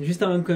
Juste avant que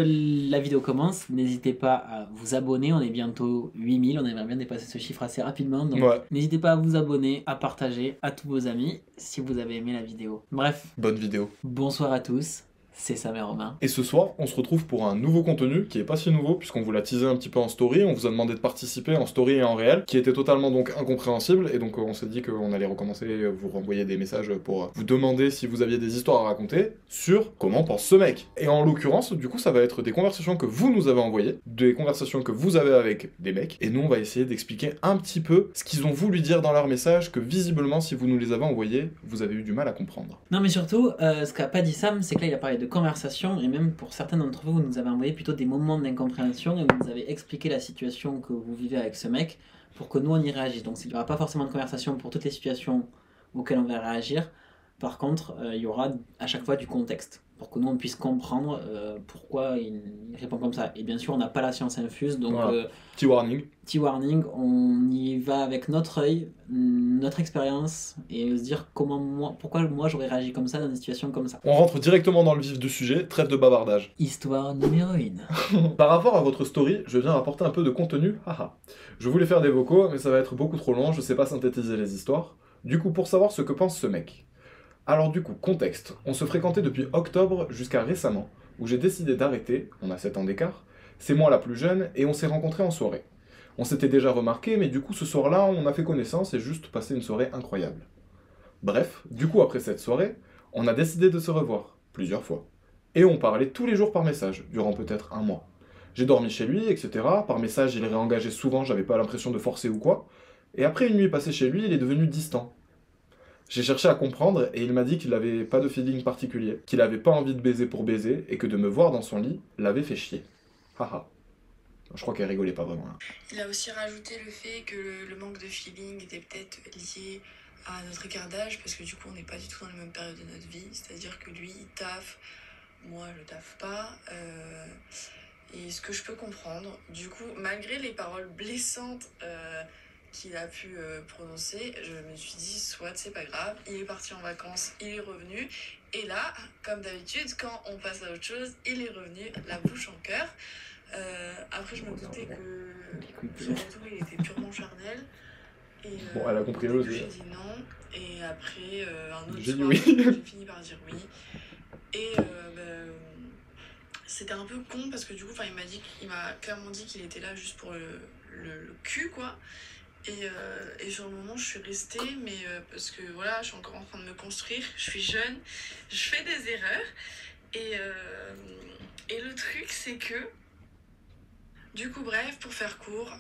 la vidéo commence, n'hésitez pas à vous abonner. On est bientôt 8000. On aimerait bien dépasser ce chiffre assez rapidement. Donc, Ouais. n'hésitez pas à vous abonner, à partager à tous vos amis si vous avez aimé la vidéo. Bref, Bonne vidéo. bonsoir à tous. C'est Sam et Romain. Et ce soir, on se retrouve pour un nouveau contenu qui est pas si nouveau, puisqu'on vous l'a teasé un petit peu en story, on vous a demandé de participer en story et en réel, qui était totalement donc incompréhensible, et donc euh, on s'est dit qu'on allait recommencer, euh, vous renvoyer des messages pour euh, vous demander si vous aviez des histoires à raconter sur comment pense ce mec. Et en l'occurrence, du coup, ça va être des conversations que vous nous avez envoyées, des conversations que vous avez avec des mecs, et nous on va essayer d'expliquer un petit peu ce qu'ils ont voulu dire dans leur message, que visiblement, si vous nous les avez envoyés, vous avez eu du mal à comprendre. Non, mais surtout, euh, ce qu'a pas dit Sam, c'est que là, il a parlé de conversation, et même pour certains d'entre vous, vous nous avez envoyé plutôt des moments d'incompréhension, et vous nous avez expliqué la situation que vous vivez avec ce mec, pour que nous, on y réagisse. Donc, il n'y aura pas forcément de conversation pour toutes les situations auxquelles on va réagir. Par contre, euh, il y aura à chaque fois du contexte, pour que nous, on puisse comprendre euh, pourquoi il, répond comme ça. Et bien sûr, on n'a pas la science infuse, donc... Voilà. euh, Petit warning. petit warning, on y va avec notre œil, notre expérience, et se dire comment moi, pourquoi moi j'aurais réagi comme ça dans une situation comme ça. On rentre directement dans le vif du sujet, trêve de bavardage. Histoire numéro 1. Par rapport à votre story, je viens apporter un peu de contenu. Haha. Je voulais faire des vocaux, mais ça va être beaucoup trop long, je sais pas synthétiser les histoires. Du coup, pour savoir ce que pense ce mec. Alors du coup, contexte. On se fréquentait depuis octobre jusqu'à récemment, où j'ai décidé d'arrêter, on a 7 ans d'écart, c'est moi la plus jeune, et on s'est rencontrés en soirée. On s'était déjà remarqué, mais du coup ce soir-là, on a fait connaissance et juste passé une soirée incroyable. Bref, du coup après cette soirée, on a décidé de se revoir, plusieurs fois. Et on parlait tous les jours par message, durant peut-être un mois. J'ai dormi chez lui, etc. Par message, il réengageait souvent, j'avais pas l'impression de forcer ou quoi. Et après une nuit passée chez lui, il est devenu distant. J'ai cherché à comprendre et il m'a dit qu'il n'avait pas de feeling particulier, qu'il avait pas envie de baiser pour baiser et que de me voir dans son lit l'avait fait chier. Haha. Je crois qu'elle rigolait pas vraiment là. Il a aussi rajouté le fait que le, le manque de feeling était peut-être lié à notre écart d'âge, parce que du coup, on n'est pas du tout dans la même période de notre vie. C'est-à-dire que lui, il taffe, moi, je taffe pas. euh, et ce que je peux comprendre, du coup, malgré les paroles blessantes euh, qu'il a pu euh, prononcer, je me suis dit, soit c'est pas grave, il est parti en vacances, il est revenu. Et là, comme d'habitude, quand on passe à autre chose, il est revenu, la bouche en cœur. Euh, après, je me doutais que son retour, il était purement charnel. Et, euh, Bon, elle a compris au le début, jeu. J'ai dit non. Et après, un autre soir, oui. j'ai fini par dire oui. Et ben, c'était un peu con parce que du coup, il m'a dit, il m'a clairement dit qu'il était là juste pour le, le, le cul, quoi. Et, euh, et sur le moment, je suis restée, mais euh, parce que voilà, je suis encore en train de me construire, je suis jeune, je fais des erreurs. Et, euh, et le truc, c'est que, du coup, bref, pour faire court,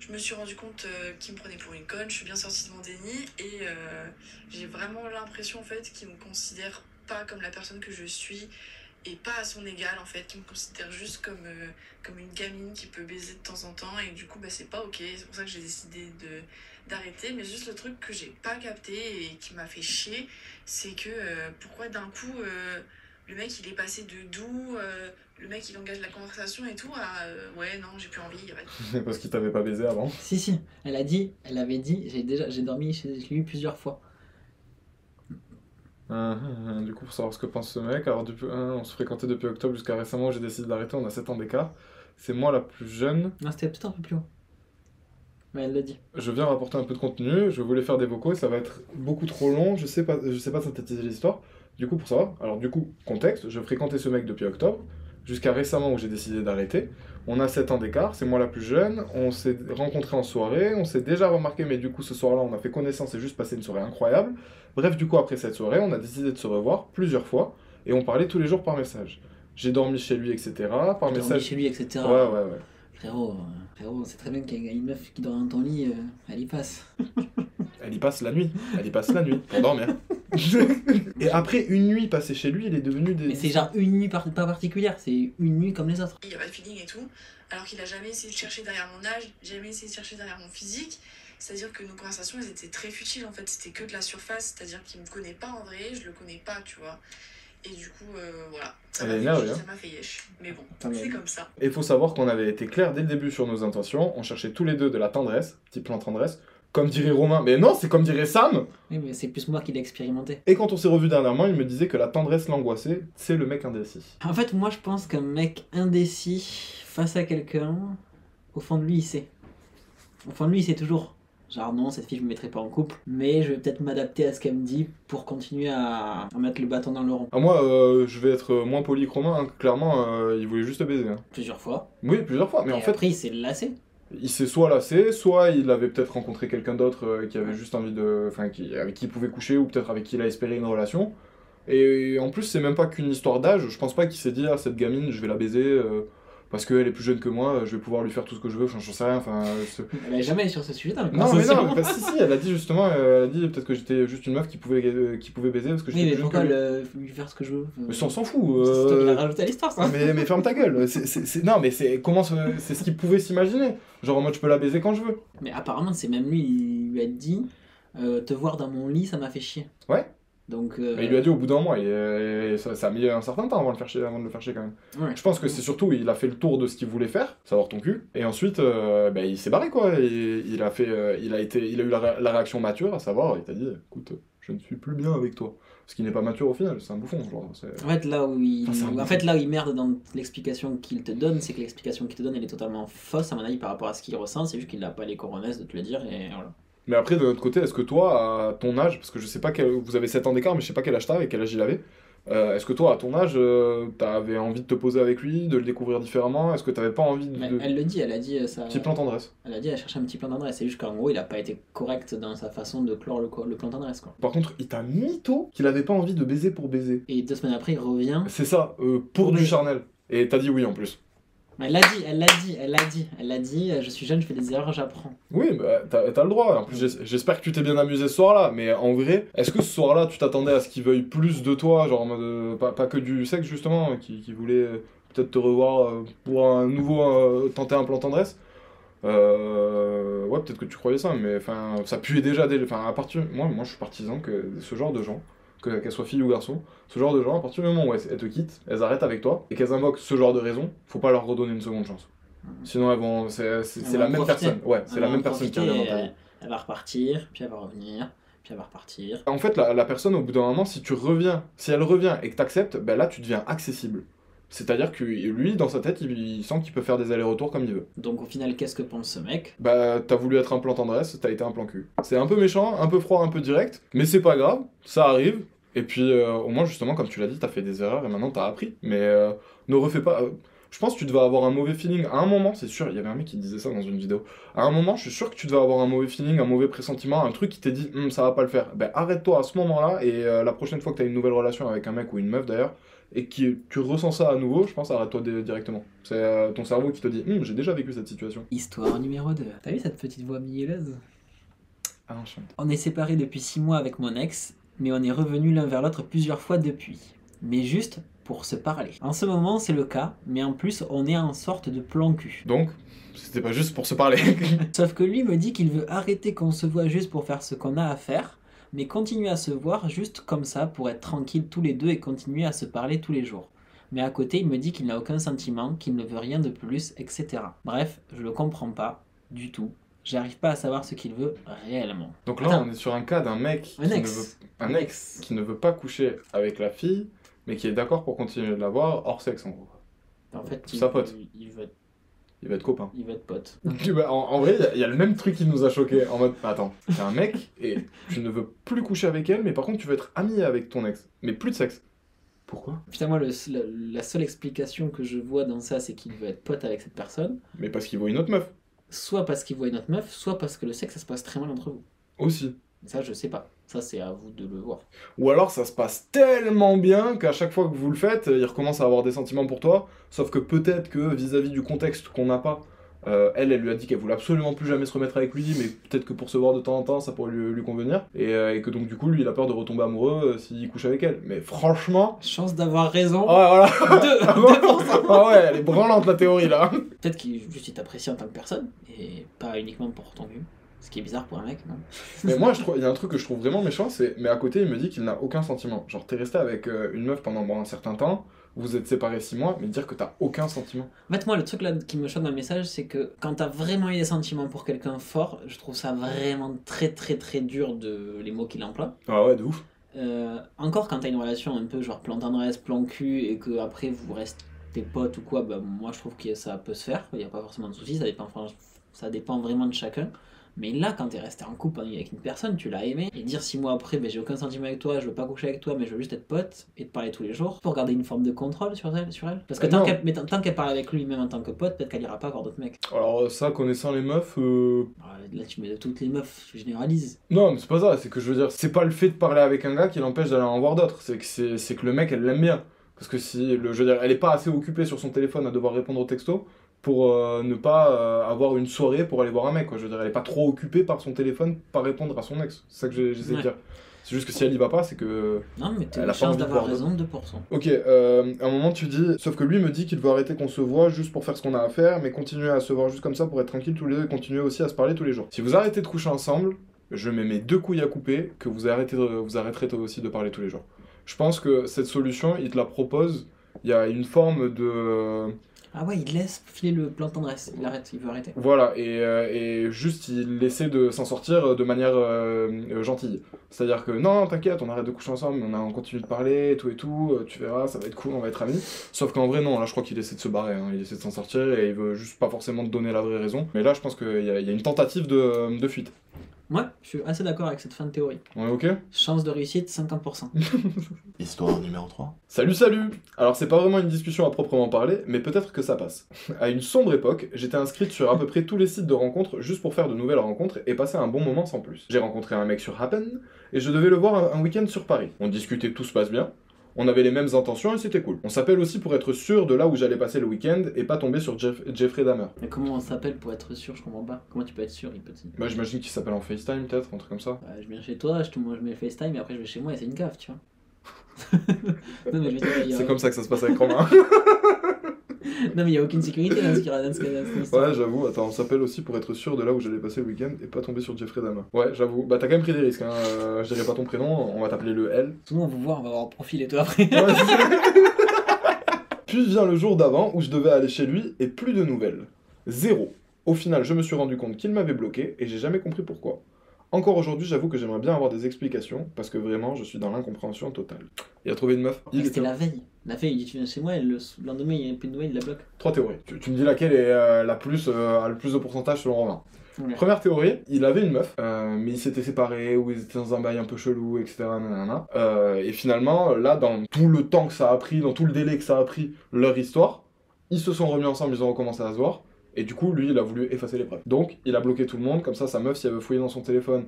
je me suis rendu compte euh, qu'il me prenait pour une conne, je suis bien sortie de mon déni et j'ai vraiment l'impression en fait qu'il me considère pas comme la personne que je suis et pas à son égal en fait, qui me considère juste comme, euh, comme une gamine qui peut baiser de temps en temps et du coup bah, c'est pas ok, c'est pour ça que j'ai décidé de d'arrêter, mais juste le truc que j'ai pas capté et qui m'a fait chier, c'est que euh, pourquoi d'un coup euh, le mec il est passé de doux, euh, le mec il engage la conversation et tout à euh, ouais non j'ai plus envie. Parce qu'il t'avait pas baisé avant. Si, si, elle a dit, elle avait dit, j'ai déjà, j'ai dormi chez lui plusieurs fois. Hum, hum, hum. Du coup, pour savoir ce que pense ce mec, alors depuis, hein, on se fréquentait depuis octobre jusqu'à récemment, j'ai décidé d'arrêter, on a 7 ans d'écart. C'est moi la plus jeune. Non, c'était peut-être un peu plus haut. Mais elle l'a dit. Je viens rapporter un peu de contenu, je voulais faire des vocaux, ça va être beaucoup trop long, je sais pas, je sais pas synthétiser l'histoire. Du coup, pour savoir, alors du coup, contexte, je fréquentais ce mec depuis octobre, jusqu'à récemment où j'ai décidé d'arrêter. On a 7 ans d'écart, c'est moi la plus jeune, on s'est rencontrés en soirée, on s'est déjà remarqué, mais du coup, ce soir-là, on a fait connaissance et juste passé une soirée incroyable. Bref, du coup, après cette soirée, on a décidé de se revoir plusieurs fois, et on parlait tous les jours par message. J'ai dormi chez lui, etc. Par Dormi message. chez lui, etc. Ouais, ouais, ouais. Frérot, euh, frérot, c'est très bien qu'il y a une meuf qui dort dans ton lit, euh, elle y passe. Elle y passe la nuit. Elle y passe la nuit pour dormir. et après une nuit passée chez lui, il est devenu des. Mais c'est genre une nuit par- pas particulière, c'est une nuit comme les autres. il y a pas de feeling et tout, alors qu'il a jamais essayé de chercher derrière mon âge, jamais essayé de chercher derrière mon physique. C'est-à-dire que nos conversations, elles étaient très futiles en fait, c'était que de la surface, c'est-à-dire qu'il me connaît pas en vrai, je le connais pas, tu vois. Et du coup, euh, voilà. Ça m'a fait hein. ça m'a fait yesh. Mais bon, c'est comme ça. Et il faut savoir qu'on avait été clair dès le début sur nos intentions. On cherchait tous les deux de la tendresse, petit plan tendresse. Comme dirait Romain, mais non, c'est comme dirait Sam. Oui, mais c'est plus moi qui l'ai expérimenté. Et quand on s'est revu dernièrement, il me disait que la tendresse l'angoissait. C'est le mec indécis. En fait, moi je pense qu'un mec indécis face à quelqu'un, au fond de lui, il sait. Au fond de lui, il sait toujours. Genre, non, cette fille, je me mettrai pas en couple, mais je vais peut-être m'adapter à ce qu'elle me dit pour continuer à, à mettre le bâton dans le rond. Ah, moi, euh, je vais être moins poli que Romain. hein. Clairement, euh, il voulait juste baiser. hein. Plusieurs fois. Oui, plusieurs fois. Mais en fait, après, il s'est lassé. il s'est soit lassé, soit il avait peut-être rencontré quelqu'un d'autre euh, qui avait juste envie de. Enfin, qui, avec qui il pouvait coucher, ou peut-être avec qui il a espéré une relation. Et en plus, c'est même pas qu'une histoire d'âge. Je pense pas qu'il s'est dit, ah, cette gamine, je vais la baiser. euh, parce qu'elle est plus jeune que moi, je vais pouvoir lui faire tout ce que je veux, j'en sais rien. Enfin, Elle est jamais sur ce sujet dans Non, mais non, mais bah, si, si, elle a dit justement, euh, elle a dit peut-être que j'étais juste une meuf qui pouvait, euh, qui pouvait baiser parce que j'étais Oui, mais plus jeune pourquoi lui. le... lui faire ce que je veux Mais ça, on s'en fout. C'est toi qui euh, l'as rajouté à l'histoire, ça. mais, mais ferme ta gueule. Non, mais c'est comment c'est ce qu'il pouvait s'imaginer. Genre, moi, je peux la baiser quand je veux. Mais apparemment, c'est même lui, il lui a dit euh, Te voir dans mon lit, ça m'a fait chier. Ouais. Donc. euh, Mais il lui a dit au bout d'un mois, et, et ça, ça a mis un certain temps avant de, le faire chier, avant de le faire chier quand même. ouais. Je pense que c'est surtout, il a fait le tour de ce qu'il voulait faire, savoir ton cul, et ensuite, euh, bah, il s'est barré quoi. Et il a fait, euh, il a été, il a eu la, ré- la réaction mature, à savoir, il t'a dit, écoute, je ne suis plus bien avec toi. Ce qui n'est pas mature au final, c'est un bouffon. Genre, En fait, là où il, Enfin, c'est un en bouffon. fait, là où il merde dans l'explication qu'il te donne, c'est que l'explication qu'il te donne, elle est totalement fausse, à mon avis, par rapport à ce qu'il ressent. C'est juste qu'il n'a pas les coronesses de te le dire, et voilà. Mais après, de notre côté, est-ce que toi, à ton âge, parce que je sais pas quel, vous avez 7 ans d'écart, mais je sais pas quel âge t'as et quel âge il avait, euh, est-ce que toi, à ton âge, euh, t'avais envie de te poser avec lui, de le découvrir différemment? Est-ce que t'avais pas envie de. Elle le dit, elle a dit euh, ça. Petit plan tendresse. Elle a dit, elle cherchait un petit plan d'adresse. C'est juste qu'en gros, il a pas été correct dans sa façon de clore le, le plan d'adresse, quoi. Par contre, il t'a mytho qu'il avait pas envie de baiser pour baiser. Et deux semaines après, il revient. C'est ça, euh, pour Pour du baiser. charnel. Et t'as dit oui en plus. Elle l'a dit, elle l'a dit, elle l'a dit, elle l'a dit. euh, Je suis jeune, je fais des erreurs, j'apprends. Oui, bah, t'as le droit. En plus, j'es- j'espère que tu t'es bien amusé ce soir-là. Mais en vrai, est-ce que ce soir-là, tu t'attendais à ce qu'il veuille plus de toi Genre, en euh, pas, que du sexe, justement, qui, qui voulait euh, peut-être te revoir pour un nouveau. tenter un plan tendresse? Euh, Ouais, peut-être que tu croyais ça, mais enfin, ça puait déjà. Enfin, à partir. Moi, moi, je suis partisan que ce genre de gens, que- qu'elles soient filles ou garçons, ce genre de gens, à partir du moment où elles, elles te quittent, elles arrêtent avec toi, et qu'elles invoquent ce genre de raison, faut pas leur redonner une seconde chance. Sinon, elles vont. C'est vont la même profiter. personne. Ouais, c'est Elle la même personne qui profiter, revient dans ta et vie. Elle va repartir, puis elle va revenir, puis elle va repartir. En fait, la, la personne, au bout d'un moment, si tu reviens, si elle revient et que tu acceptes, ben là, tu deviens accessible. C'est-à-dire que lui, dans sa tête, il, il sent qu'il peut faire des allers-retours comme il veut. Donc au final, qu'est-ce que pense ce mec? Bah, t'as voulu être un plan tendresse, t'as été un plan cul. C'est un peu méchant, un peu froid, un peu direct, mais c'est pas grave, ça arrive. Et puis, euh, au moins, justement, comme tu l'as dit, t'as fait des erreurs et maintenant t'as appris. Mais euh, ne refais pas. euh, je pense que tu devais avoir un mauvais feeling à un moment, c'est sûr, il y avait un mec qui disait ça dans une vidéo. À un moment, je suis sûr que tu devais avoir un mauvais feeling, un mauvais pressentiment, un truc qui t'est dit, Hum, ça va pas le faire. Ben, arrête-toi à ce moment-là et euh, la prochaine fois que t'as une nouvelle relation avec un mec ou une meuf d'ailleurs, et que tu ressens ça à nouveau, je pense arrête-toi di- directement. C'est euh, ton cerveau qui te dit, Hum, j'ai déjà vécu cette situation. Histoire numéro 2. T'as vu cette petite voix mielleuse? Ah. On est séparés depuis 6 mois avec mon ex, mais on est revenus l'un vers l'autre plusieurs fois depuis. Mais juste pour se parler. En ce moment, c'est le cas, mais en plus, on est en sorte de plan cul. Donc, c'était pas juste pour se parler. Sauf que lui me dit qu'il veut arrêter qu'on se voit juste pour faire ce qu'on a à faire, mais continuer à se voir juste comme ça pour être tranquille tous les deux et continuer à se parler tous les jours. Mais à côté, il me dit qu'il n'a aucun sentiment, qu'il ne veut rien de plus, etc. Bref, je le comprends pas du tout. J'arrive pas à savoir ce qu'il veut réellement. Donc là, Attends. on est sur un cas d'un mec Un qui ex. ne veut un ex qui ne veut pas coucher avec la fille, mais qui est d'accord pour continuer de la voir hors sexe en gros. En fait, il, Sa pote. il veut, être- Il va être copain. il veut être pote. Bah, en, en vrai, il y a- il y, a le même truc qui nous a choqué en mode attends, t'es un mec et tu ne veux plus coucher avec elle, mais par contre tu veux être ami avec ton ex, mais plus de sexe. Pourquoi? Putain, moi, le- la, la seule explication que je vois dans ça, c'est qu'il veut être pote avec cette personne. Mais parce qu'il voit une autre meuf Soit parce qu'il voit une autre meuf, soit parce que le sexe, ça se passe très mal entre vous. aussi. Ça, je sais pas. Ça, c'est à vous de le voir. Ou alors ça se passe tellement bien qu'à chaque fois que vous le faites, il recommence à avoir des sentiments pour toi, sauf que peut-être que vis-à-vis du contexte qu'on n'a pas, euh, elle, elle lui a dit qu'elle voulait absolument plus jamais se remettre avec lui, mais peut-être que pour se voir de temps en temps, ça pourrait lui, lui convenir, et, euh, et que donc du coup, lui, il a peur de retomber amoureux euh, s'il couche avec elle. Mais franchement... Chance d'avoir raison. Oh voilà 2%. Ah ouais, elle est branlante la théorie là Peut-être qu'il juste il t'apprécie en tant que personne et pas uniquement pour ton cul. Ce qui est bizarre pour un mec, non Mais moi, je trouve- il y a un truc que je trouve vraiment méchant, c'est. Mais à côté, il me dit qu'il n'a aucun sentiment. Genre, t'es resté avec euh, une meuf pendant bon, un certain temps, vous êtes séparés six mois, mais dire que t'as aucun sentiment. En fait, moi, le truc là qui me choque dans le message, c'est que quand t'as vraiment eu des sentiments pour quelqu'un fort, je trouve ça vraiment très très très dur de les mots qu'il emploie. Ah ouais, de ouf. Euh, encore quand t'as une relation un peu genre plan tendresse, plan cul, et que après vous restez potes ou quoi, bah moi je trouve que ça peut se faire, il n'y a pas forcément de soucis, ça dépend, ça dépend vraiment de chacun. Mais là, quand t'es resté en couple avec une personne, tu l'as aimé, et dire six mois après, ben, j'ai aucun sentiment avec toi, je veux pas coucher avec toi, mais je veux juste être pote et te parler tous les jours, pour garder une forme de contrôle sur elle. Sur elle. Parce que Ah tant qu'elle mais tant- tant qu'elle parle avec lui, même en tant que pote, peut-être qu'elle ira pas voir d'autres mecs. Alors, ça, connaissant les meufs. euh, Alors, Là, tu mets de toutes les meufs, tu généralises. Non, mais c'est pas ça, c'est que je veux dire, c'est pas le fait de parler avec un gars qui l'empêche d'aller en voir d'autres, c'est que, c'est, c'est que le mec, elle l'aime bien. Parce que si, le, je veux dire, elle est pas assez occupée sur son téléphone à devoir répondre aux textos pour euh, ne pas euh, avoir une soirée pour aller voir un mec, quoi. Je veux dire, elle est pas trop occupée par son téléphone, par répondre à son ex. C'est ça que j'essaie de dire. C'est juste que si elle y va pas, c'est que. Non, mais t'as Elle une a pas chance de d'avoir voir raison, 2%. Ok, euh, à un moment tu dis, sauf que lui me dit qu'il veut arrêter qu'on se voit juste pour faire ce qu'on a à faire, mais continuer à se voir juste comme ça pour être tranquille tous les deux et continuer aussi à se parler tous les jours. Si vous arrêtez de coucher ensemble, je mets mes deux couilles à couper, que vous, arrêtez de- vous arrêterez aussi de parler tous les jours. Je pense que cette solution, il te la propose, il y a une forme de... Ah ouais, il laisse filer le plan tendresse, il arrête, il veut arrêter. Voilà, et, euh, juste il essaie de s'en sortir de manière euh, euh, gentille. C'est-à-dire que non, t'inquiète, on arrête de coucher ensemble, on, continue de parler, et tout et tout, euh, tu verras, ça va être cool, on va être amis. Sauf qu'en vrai, non, là je crois qu'il essaie de se barrer, hein, il essaie de s'en sortir et il veut juste pas forcément te donner la vraie raison. Mais là, je pense qu'il y, a- une tentative de, de fuite. Moi, je suis assez d'accord avec cette fin de théorie. Est ok Chance de réussite, 50%. Histoire numéro 3. Salut, salut Alors, c'est pas vraiment une discussion à proprement parler, mais peut-être que ça passe. À une sombre époque, j'étais inscrite sur à peu près tous les sites de rencontres juste pour faire de nouvelles rencontres et passer un bon moment sans plus. J'ai rencontré un mec sur Happen et je devais le voir un, un week-end sur Paris. On discutait, tout se passe bien. On avait les mêmes intentions et c'était cool. On s'appelle aussi pour être sûr de là où j'allais passer le week-end et pas tomber sur Jeff- Jeffrey Dahmer. Mais comment on s'appelle pour être sûr Je comprends pas. Comment tu peux être sûr, il petit Bah, j'imagine qu'il s'appelle en FaceTime, peut-être, un truc comme ça. Bah, Je viens chez toi, je te mets le FaceTime et après je vais chez moi et c'est une cave, tu vois. C'est comme ça que ça se passe avec Romain. non, mais il y a aucune sécurité dans ce qui dans ce- dans histoire. ouais, j'avoue. Attends, on s'appelle aussi pour être sûr de là où j'allais passer le week-end et pas tomber sur Jeffrey Dahmer. Ouais, j'avoue. Bah, t'as quand même pris des risques, hein. Euh, je dirais pas ton prénom, on va t'appeler le L. Sinon, on va voir, on va voir en profil et toi après. Ouais, Puis vient le jour d'avant où je devais aller chez lui et plus de nouvelles. Zéro. Au final, je me suis rendu compte qu'il m'avait bloqué et j'ai jamais compris pourquoi. Encore aujourd'hui, j'avoue que j'aimerais bien avoir des explications parce que vraiment, je suis dans l'incompréhension totale. Il a trouvé une meuf. Il C'était était la veille. La veille, il dit tu viens chez moi et le lendemain, il n'y a plus de nouvelles, il la bloque. Trois théories. Tu, tu me dis laquelle est euh, la plus, euh, a le plus de pourcentage selon Romain. Ouais. Première théorie, il avait une meuf, euh, mais ils s'étaient séparés ou ils étaient dans un bail un peu chelou, etc. nanana. Euh, et finalement, là, dans tout le temps que ça a pris, dans tout le délai que ça a pris leur histoire, ils se sont remis ensemble, ils ont recommencé à se voir. Et du coup, lui, il a voulu effacer les preuves. Donc, il a bloqué tout le monde, comme ça, sa meuf, si elle veut fouiller dans son téléphone,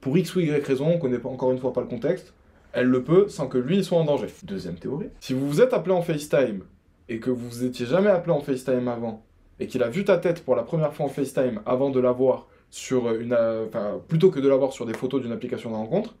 pour X ou Y raison, on connaît pas encore une fois pas le contexte, elle le peut sans que lui soit en danger. Deuxième théorie. Si vous vous êtes appelé en FaceTime et que vous vous étiez jamais appelé en FaceTime avant et qu'il a vu ta tête pour la première fois en FaceTime avant de la voir sur une, euh, plutôt que de la voir sur des photos d'une application de rencontre,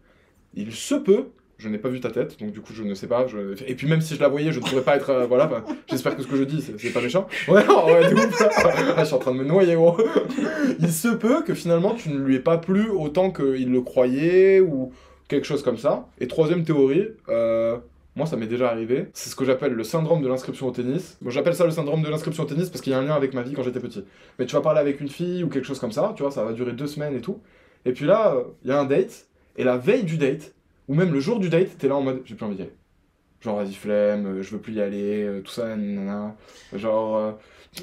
il se peut je n'ai pas vu ta tête, donc du coup je ne sais pas. Et puis même si je la voyais, je ne pourrais pas être. euh, voilà, j'espère que ce que je dis, c'est pas méchant. Ouais, ouais, ouf. Là, je suis en train de me noyer, gros. Il se peut que finalement tu ne lui aies pas plu autant qu'il le croyait ou quelque chose comme ça. Et troisième théorie, euh, moi ça m'est déjà arrivé, c'est ce que j'appelle le syndrome de l'inscription au tennis. Bon, j'appelle ça le syndrome de l'inscription au tennis parce qu'il y a un lien avec ma vie quand j'étais petit. Mais tu vas parler avec une fille ou quelque chose comme ça, tu vois, ça va durer deux semaines et tout. Et puis là, euh, il y a un date, et la veille du date, ou même le jour du date, t'es là en mode j'ai plus envie d'y aller. Genre, vas-y, flemme, euh, je veux plus y aller, euh, tout ça, nanana. Genre, euh,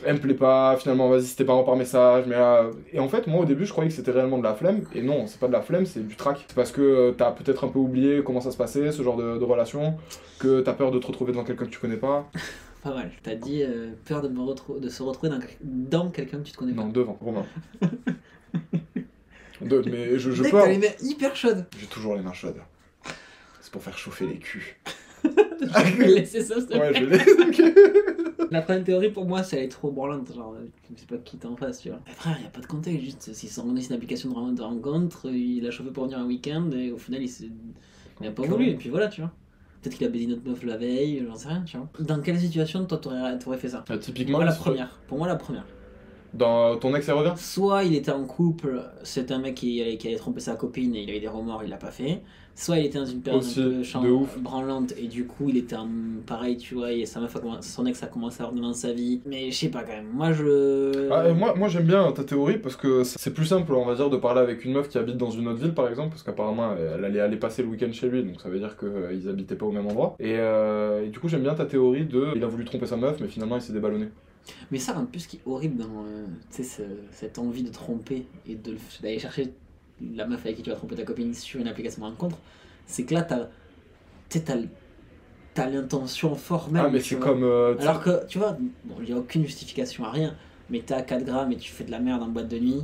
elle me plaît pas, finalement, vas-y, c'était pas par message, mais là. Et en fait, moi au début, je croyais que c'était réellement de la flemme, et non, c'est pas de la flemme, c'est du trac. C'est parce que t'as peut-être un peu oublié comment ça se passait, ce genre de, de relation, que t'as peur de te retrouver devant quelqu'un que tu connais pas. Pas mal. T'as dit euh, peur de, me retrou- de se retrouver dans, dans quelqu'un que tu te connais Non, pas. devant, Romain. De- mais je, je t'as les mains hyper chaudes. J'ai toujours les mains chaudes. C'est pour faire chauffer les culs. Je vais laisser ça, s'il te Ouais, plaît. je l'ai. La première théorie pour moi, c'est elle est trop branlante. Genre, je sais pas qui t'es en face, tu vois. Mais frère, y a pas de contexte. Juste, s'ils sont organisés une application de ren- de rencontre, il a chauffé pour venir un week-end et au final, il s'est. Il a pas voulu, et puis voilà, tu vois. Peut-être qu'il a baisé notre meuf la veille, j'en sais rien, tu vois. Dans quelle situation, toi, t'aurais t'aurais fait ça? Pour typiquement, moi, la première. Pour moi, la première. Dans ton ex, elle revient? Soit il était en couple, c'est un mec qui, allait- qui allait tromper sa copine et il avait des remords, il l'a pas fait. Soit il était dans une période Aussi, un peu de ouf. branlante et du coup il était en pareil, tu vois, et sa meuf a son ex a commencé à revenir dans sa vie. Mais je sais pas quand même. Moi je. Ah, moi, moi j'aime bien ta théorie parce que c'est plus simple, on va dire, de parler avec une meuf qui habite dans une autre ville par exemple, parce qu'apparemment elle allait aller passer le week-end chez lui, donc ça veut dire qu'ils habitaient pas au même endroit. Et, euh, et du coup, j'aime bien ta théorie de il a voulu tromper sa meuf, mais finalement il s'est déballonné. Mais ça, en plus, ce qui est horrible dans euh, ce- cette envie de tromper et d'aller chercher la meuf avec qui tu vas tromper ta copine sur une application de rencontre, c'est que là, t'as t'as t'as l'intention formelle. ah, mais c'est comme. euh, Alors que, tu vois, bon, il n'y a aucune justification à rien, mais t'es à 4 grammes et tu fais de la merde en boîte de nuit.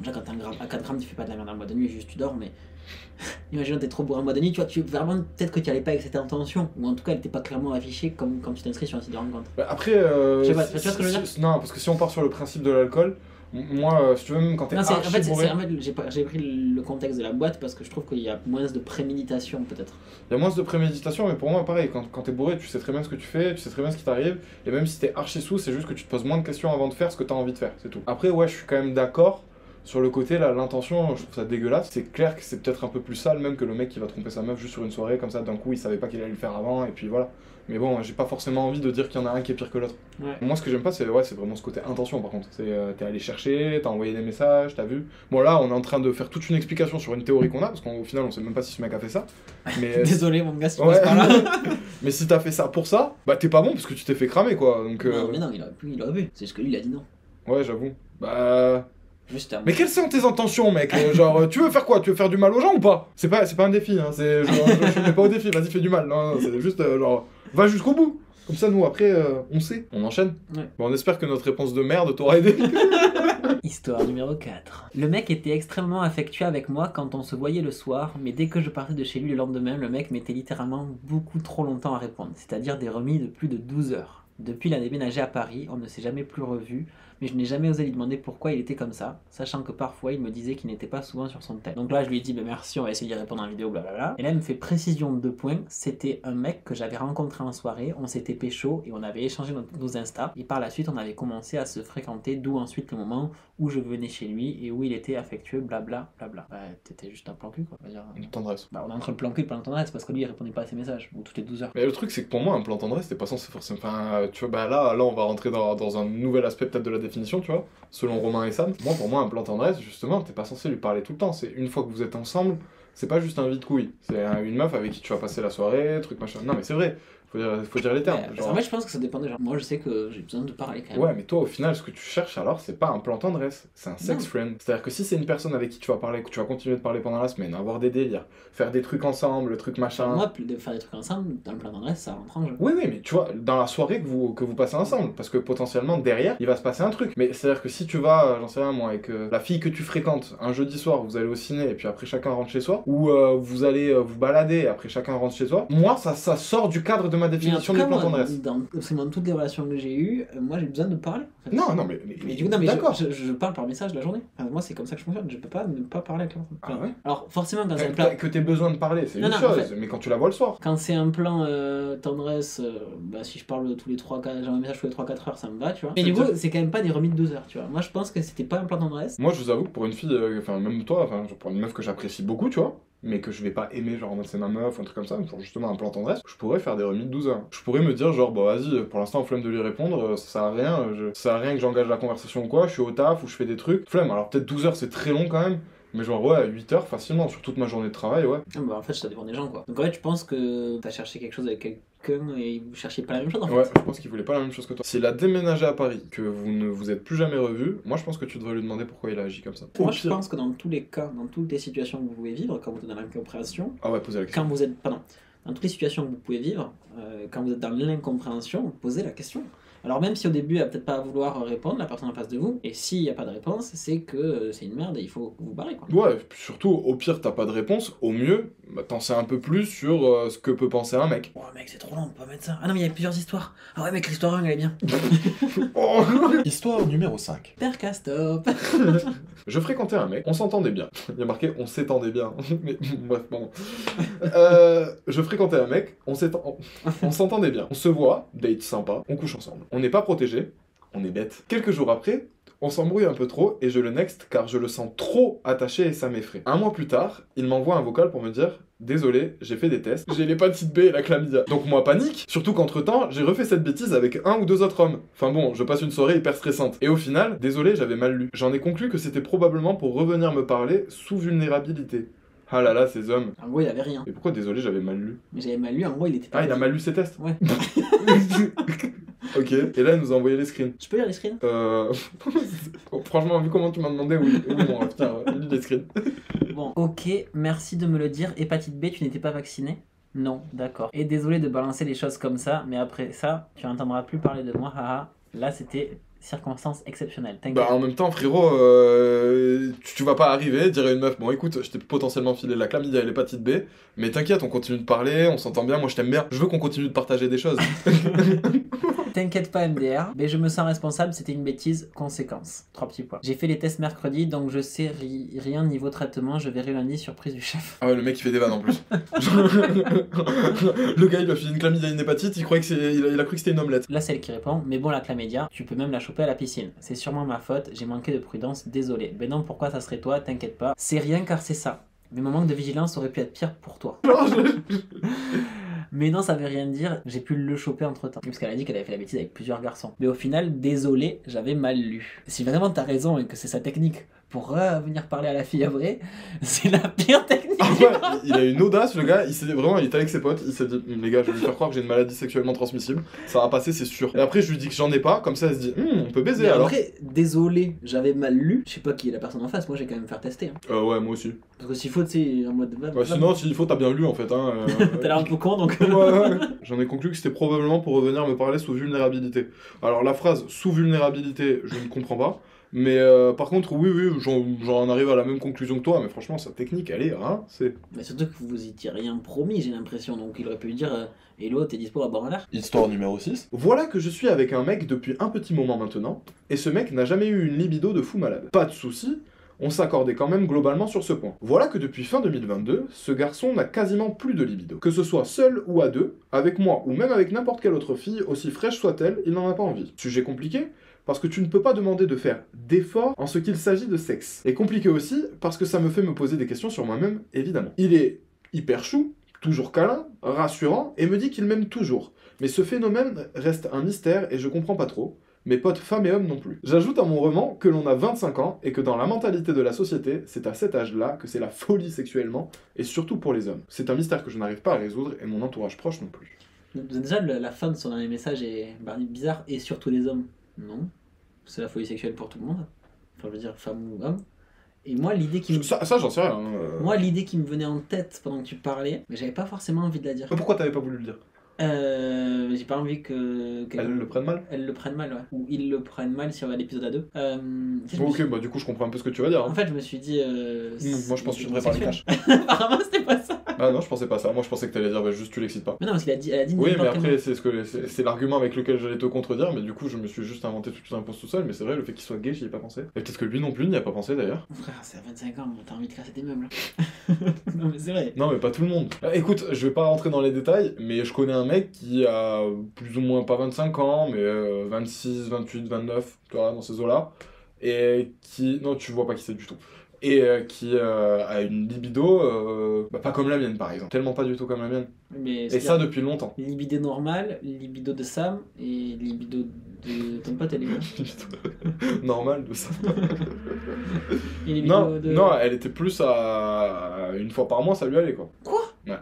Déjà, quand t'es un gramme- à 4 grammes, tu fais pas de la merde en boîte de nuit, juste tu dors, mais. Imagine, t'es trop bourré en boîte de nuit, tu vois, tu, vraiment, peut-être que tu allais pas avec cette intention, ou en tout cas, elle était pas clairement affichée comme quand tu t'inscris sur un site de rencontre. Bah, Après, euh, Je sais pas, tu vois ce que je veux si- non, parce que si on part sur le principe de l'alcool, moi, euh, si tu veux, même quand t'es c'est- en archi fait, bourré, en fait, j'ai pris le contexte de la boîte parce que je trouve qu'il y a moins de préméditation, peut-être. il y a moins de préméditation, mais pour moi, pareil, quand, quand t'es bourré, tu sais très bien ce que tu fais, tu sais très bien ce qui t'arrive, et même si t'es archi sous, c'est juste que tu te poses moins de questions avant de faire ce que t'as envie de faire, c'est tout. Après, ouais, je suis quand même d'accord sur le côté, là, l'intention, je trouve ça dégueulasse. C'est clair que c'est peut-être un peu plus sale, même que le mec qui va tromper sa meuf juste sur une soirée, comme ça, d'un coup, il savait pas qu'il allait le faire avant, et puis voilà. Mais bon, j'ai pas forcément envie de dire qu'il y en a un qui est pire que l'autre. Ouais. Moi, ce que j'aime pas, c'est ouais, c'est vraiment ce côté intention, par contre. C'est euh, t'es allé chercher, t'as envoyé des messages, t'as vu. Bon, là, on est en train de faire toute une explication sur une théorie qu'on a, parce qu'au final, on sait même pas si ce mec a fait ça. Mais, Désolé, mon gars, si tu Ouais. passes par là. mais si t'as fait ça pour ça, bah t'es pas bon parce que tu t'es fait cramer quoi. Donc, euh, Non, mais non, il aurait pu, il aurait pu. C'est juste que lui, il a dit non. ouais, j'avoue. Bah. Juste un. Mais quelles sont tes intentions, mec Euh, Genre, euh, tu veux faire quoi? Tu veux faire du mal aux gens ou pas? C'est pas, c'est pas un défi, hein. C'est, genre, je, pas au défi, vas-y, fais du mal. Non, non, c'est juste, euh, genre, va jusqu'au bout. Comme ça, nous, après, euh, on sait. On enchaîne. Ouais. Bon, on espère que notre réponse de merde t'aura aidé. Histoire numéro 4. Le mec était extrêmement affectueux avec moi quand on se voyait le soir, mais dès que je partais de chez lui le lendemain, le mec mettait littéralement beaucoup trop longtemps à répondre, c'est-à-dire des remis de plus de 12 heures. Depuis, il a déménagé à Paris, on ne s'est jamais plus revu, mais je n'ai jamais osé lui demander pourquoi il était comme ça, sachant que parfois il me disait qu'il n'était pas souvent sur son tel. Donc là, je lui ai dit, bah, merci, on va essayer d'y répondre en vidéo, blablabla. Et là, il me fait précision de deux points. C'était un mec que j'avais rencontré en soirée, on s'était pécho et on avait échangé nos, nos Insta. Et par la suite, on avait commencé à se fréquenter, d'où ensuite le moment où je venais chez lui et où il était affectueux, blabla, blabla. Bah, t'étais juste un plan cul, quoi. on va dire. Une tendresse. Bah, on est entre le plan cul et le plan tendresse parce que lui, il répondait pas à ses messages, ou toutes les 12 heures. Mais le truc, c'est que pour moi, un plan tendresse, c'était pas censé forcément. Enfin, tu vois, bah là, là, on va rentrer dans, dans un nouvel aspect peut-être de la tu vois, selon Romain et Sam. Moi, pour moi, un plan tendresse, justement, t'es pas censé lui parler tout le temps. C'est une fois que vous êtes ensemble, c'est pas juste un vide couille. C'est un- une meuf avec qui tu vas passer la soirée, truc machin. Non, mais c'est vrai. Faut dire, faut dire les termes. Genre. En fait, je pense que ça dépend des gens. Moi, je sais que j'ai besoin de parler quand même. Ouais, mais toi, au final, ce que tu cherches alors, c'est pas un plan tendresse, c'est un sex Non. friend. C'est-à-dire que si c'est une personne avec qui tu vas parler, que tu vas continuer de parler pendant la semaine, avoir des délires, faire des trucs ensemble, le truc machin. Moi, de faire des trucs ensemble, dans le plan tendresse, ça rentre en jeu. Oui, oui, mais tu vois, dans la soirée que vous, que vous passez ensemble, parce que potentiellement derrière, il va se passer un truc. Mais c'est-à-dire que si tu vas, euh, j'en sais rien moi, avec euh, la fille que tu fréquentes, un jeudi soir, vous allez au ciné et puis après chacun rentre chez soi, ou euh, vous allez euh, vous balader et après chacun rentre chez soi, moi ça, ça sort du cadre de ma définition du plan tendresse. dans absolument toutes les relations que j'ai eues, euh, moi j'ai besoin de parler. en fait. Non, non, mais, mais- Mais du coup, non, mais d'accord. je, je, je parle par message la journée. Enfin, moi, c'est comme ça que je fonctionne. Je peux pas ne pas parler avec la personne. Ah ouais Alors, forcément, quand c'est un Que plan, Que t'aies besoin de parler, c'est une non, chose, en fait- mais quand tu la vois le soir. quand c'est un plan euh, tendresse, euh, bah, si je parle tous les 3 4 j'ai un message tous les 3-4 heures, ça me va, tu vois. Mais du coup, c'est quand même pas des remis de 2 heures, tu vois. Moi, je pense que c'était pas un plan tendresse. Moi, je vous avoue que pour une fille, euh, enfin, même toi, enfin, pour une meuf que j'apprécie beaucoup, tu vois, mais que je vais pas aimer, genre, en mode c'est ma meuf ou un truc comme ça, pour justement un plan tendresse, je pourrais faire des remis de 12 heures. Je pourrais me dire, genre, bah vas-y, pour l'instant, flemme de lui répondre, euh, ça sert à rien, euh, ça sert à rien que j'engage la conversation ou quoi, je suis au taf ou je fais des trucs. Flemme, alors peut-être 12 heures, c'est très long quand même. Mais genre, ouais, 8 heures facilement, sur toute ma journée de travail, ouais. Ah, bah, en fait, ça dépend des gens, quoi. Donc, en fait, tu penses que t'as cherché quelque chose avec quelqu'un et vous cherchiez pas la même chose, en fait. Ouais, je pense qu'il voulait pas la même chose que toi. S'il a déménagé à Paris, que vous ne vous êtes plus jamais revus, moi je pense que tu devrais lui demander pourquoi il a agi comme ça. Moi, je pense que dans tous les cas, dans toutes les situations que vous pouvez vivre, quand vous êtes dans l'incompréhension, Ah ouais, posez la question. quand vous êtes. Pardon. Dans toutes les situations que vous pouvez vivre, euh, quand vous êtes dans l'incompréhension, posez la question. Alors même si au début elle va peut-être pas vouloir répondre, la personne en face de vous, et s'il n'y a pas de réponse, c'est que euh, c'est une merde et il faut que vous barrez quoi. Ouais, et puis surtout, au pire, t'as pas de réponse, au mieux, bah, t'en sais un peu plus sur euh, ce que peut penser un mec. Oh mec c'est trop long, on peut pas mettre ça. Ah non mais il y a plusieurs histoires. Ah ouais mec l'histoire 1 elle est bien. Oh Histoire numéro 5. Père Castop. Je fréquentais un mec, on s'entendait bien. Il y a marqué on s'étendait bien. Mais bref, bon. Euh, je fréquentais un mec, on s'étend- on s'entendait bien. On se voit, date sympa, on couche ensemble. On n'est pas protégé, on est bête. Quelques jours après, on s'embrouille un peu trop et je le next car je le sens trop attaché et ça m'effraie. Un mois plus tard, il m'envoie un vocal pour me dire Désolé, j'ai fait des tests, j'ai l'hépatite B et la chlamydia. Donc moi panique, surtout qu'entre temps, j'ai refait cette bêtise avec un ou deux autres hommes. Enfin bon, je passe une soirée hyper stressante. Et au final, désolé, j'avais mal lu. J'en ai conclu que c'était probablement pour revenir me parler sous vulnérabilité. Ah là là, ces hommes. En gros il avait rien. Et pourquoi désolé, j'avais mal lu Mais j'avais mal lu, en gros il était pas. Ah, il a mal lu ses tests Ouais. Ok, et là, il nous a envoyé les screens. Je peux lire les screens? Euh... Franchement, vu comment tu m'as demandé, oui, oui, bon, putain, lis les screens. Bon, ok, merci de me le dire. Hépatite B, tu n'étais pas vacciné? Non, d'accord. Et désolé de balancer les choses comme ça, mais après ça, tu n'entendras plus parler de moi, haha. Là, c'était circonstance exceptionnelle. T'inquiète. Bah en même temps frérot, euh, tu, tu vas pas arriver, dire à une meuf, bon écoute, je t'ai potentiellement filé la chlamydia et l'hépatite B, mais t'inquiète, on continue de parler, on s'entend bien, moi je t'aime bien, je veux qu'on continue de partager des choses. T'inquiète pas, MDR, mais je me sens responsable, c'était une bêtise. Conséquence. Trois petits points. J'ai fait les tests mercredi, donc je sais ri- rien niveau traitement, je verrai lundi, surprise du chef. ah ouais, le mec il fait des vannes en plus. le gars il a filé une chlamydia et une hépatite, il, croyait que il, a, il a cru que c'était une omelette. Là, c'est elle qui répond, mais bon, la chlamydia, tu peux même la choper à la piscine. C'est sûrement ma faute, j'ai manqué de prudence, désolé. Ben non, pourquoi ça serait toi, t'inquiète pas. C'est rien car c'est ça. Mais mon manque de vigilance aurait pu être pire pour toi. Mais non, ça veut rien dire, j'ai pu le choper entre temps. Parce qu'elle a dit qu'elle avait fait la bêtise avec plusieurs garçons. Mais au final, désolé, j'avais mal lu. Si vraiment t'as raison et que c'est sa technique pour revenir parler à la fille après, c'est la pire technique. Ah ouais, il a une audace le gars, il s'est vraiment, il était avec ses potes, il s'est dit, les gars, je vais lui faire croire que j'ai une maladie sexuellement transmissible, ça va passer, c'est sûr. Et après, je lui dis que j'en ai pas, comme ça, elle se dit, Hum, on peut baiser Mais alors. après, désolé, j'avais mal lu. Je sais pas qui est la personne en face, moi j'ai quand même faire tester. hein. Euh, ouais, moi aussi. Parce que s'il faut, tu sais, en mode. Ouais, sinon, s'il faut, t'as bien lu en fait. Hein, euh, T'as l'air un peu con donc. Ouais, ouais. J'en ai conclu que c'était probablement pour revenir me parler sous vulnérabilité. Alors la phrase sous vulnérabilité, je ne comprends pas. Mais euh, par contre, oui, oui, j'en arrive à la même conclusion que toi. Mais franchement, sa technique, elle est, hein, c'est. Mais surtout que vous étiez rien promis, j'ai l'impression. Donc il aurait pu lui dire euh, Hello, t'es dispo à boire un verre Histoire numéro 6. Voilà que je suis avec un mec depuis un petit moment maintenant, et ce mec n'a jamais eu une libido de fou malade. Pas de souci, on s'accordait quand même globalement sur ce point. Voilà que depuis fin 2022, ce garçon n'a quasiment plus de libido. Que ce soit seul ou à deux, avec moi ou même avec n'importe quelle autre fille, aussi fraîche soit-elle, il n'en a pas envie. Sujet compliqué parce que tu ne peux pas demander de faire d'efforts en ce qu'il s'agit de sexe. Et compliqué aussi parce que ça me fait me poser des questions sur moi-même, évidemment. Il est hyper chou, toujours câlin, rassurant, et me dit qu'il m'aime toujours. Mais ce phénomène reste un mystère et je comprends pas trop. Mes potes femmes et hommes non plus. J'ajoute à mon roman que l'on a 25 ans et que dans la mentalité de la société, c'est à cet âge-là que c'est la folie sexuellement, et surtout pour les hommes. C'est un mystère que je n'arrive pas à résoudre et mon entourage proche non plus. Déjà, la fin de son dernier message est bah, bizarre, et surtout les hommes. Non. C'est la folie sexuelle pour tout le monde. Enfin, je veux dire, femme ou homme. Et moi, l'idée qui me. Ça, ça, j'en sais rien. hein, euh. Moi, l'idée qui me venait en tête pendant que tu parlais, mais j'avais pas forcément envie de la dire. Pourquoi t'avais pas voulu le dire? Euh, j'ai pas envie que. quelqu'un- Elles le prennent mal Elles le prennent mal, ouais. Ou ils le prennent mal si on va à l'épisode à deux. Euh, je me Ok, suis- bah du coup, je comprends un peu ce que tu vas dire. hein. En fait, je me suis dit. euh, Moi, je pense que tu devrais parler homosexuel. Apparemment, c'était pas ça. Ah non, je pensais pas ça. Moi, je pensais que t'allais dire, bah, juste tu l'excites pas. Mais non, parce qu'il a dit, elle a dit Oui, mais n'importe après, c'est ce que c'est c'est l'argument avec lequel j'allais te contredire, mais du coup, je me suis juste inventé toute une réponse tout seul. Mais c'est vrai, le fait qu'il soit gay, j'y ai pas pensé. Et peut-être que lui non plus n'y a pas pensé d'ailleurs. Mon frère, c'est à 25 ans, t'as envie de casser des meubles. non, mais c'est vrai. Non, mais pas tout le monde. Euh, écoute, je vais pas rentrer dans les détails, mais je connais un mec qui a plus ou moins pas 25 ans, mais euh, 26, 28, 29, tu vois, dans ces eaux-là. Et qui. Non, tu vois pas qui c'est du tout. Et euh, qui euh, a une libido euh, bah, pas comme la mienne, par exemple. Tellement pas du tout comme la mienne. Mais Et ça depuis longtemps. Libido normal, libido de Sam et libido de ton pote, elle est Normal de ça. Et Non, de... non, elle était plus à une fois par mois, ça lui allait quoi. Quoi? Ouais.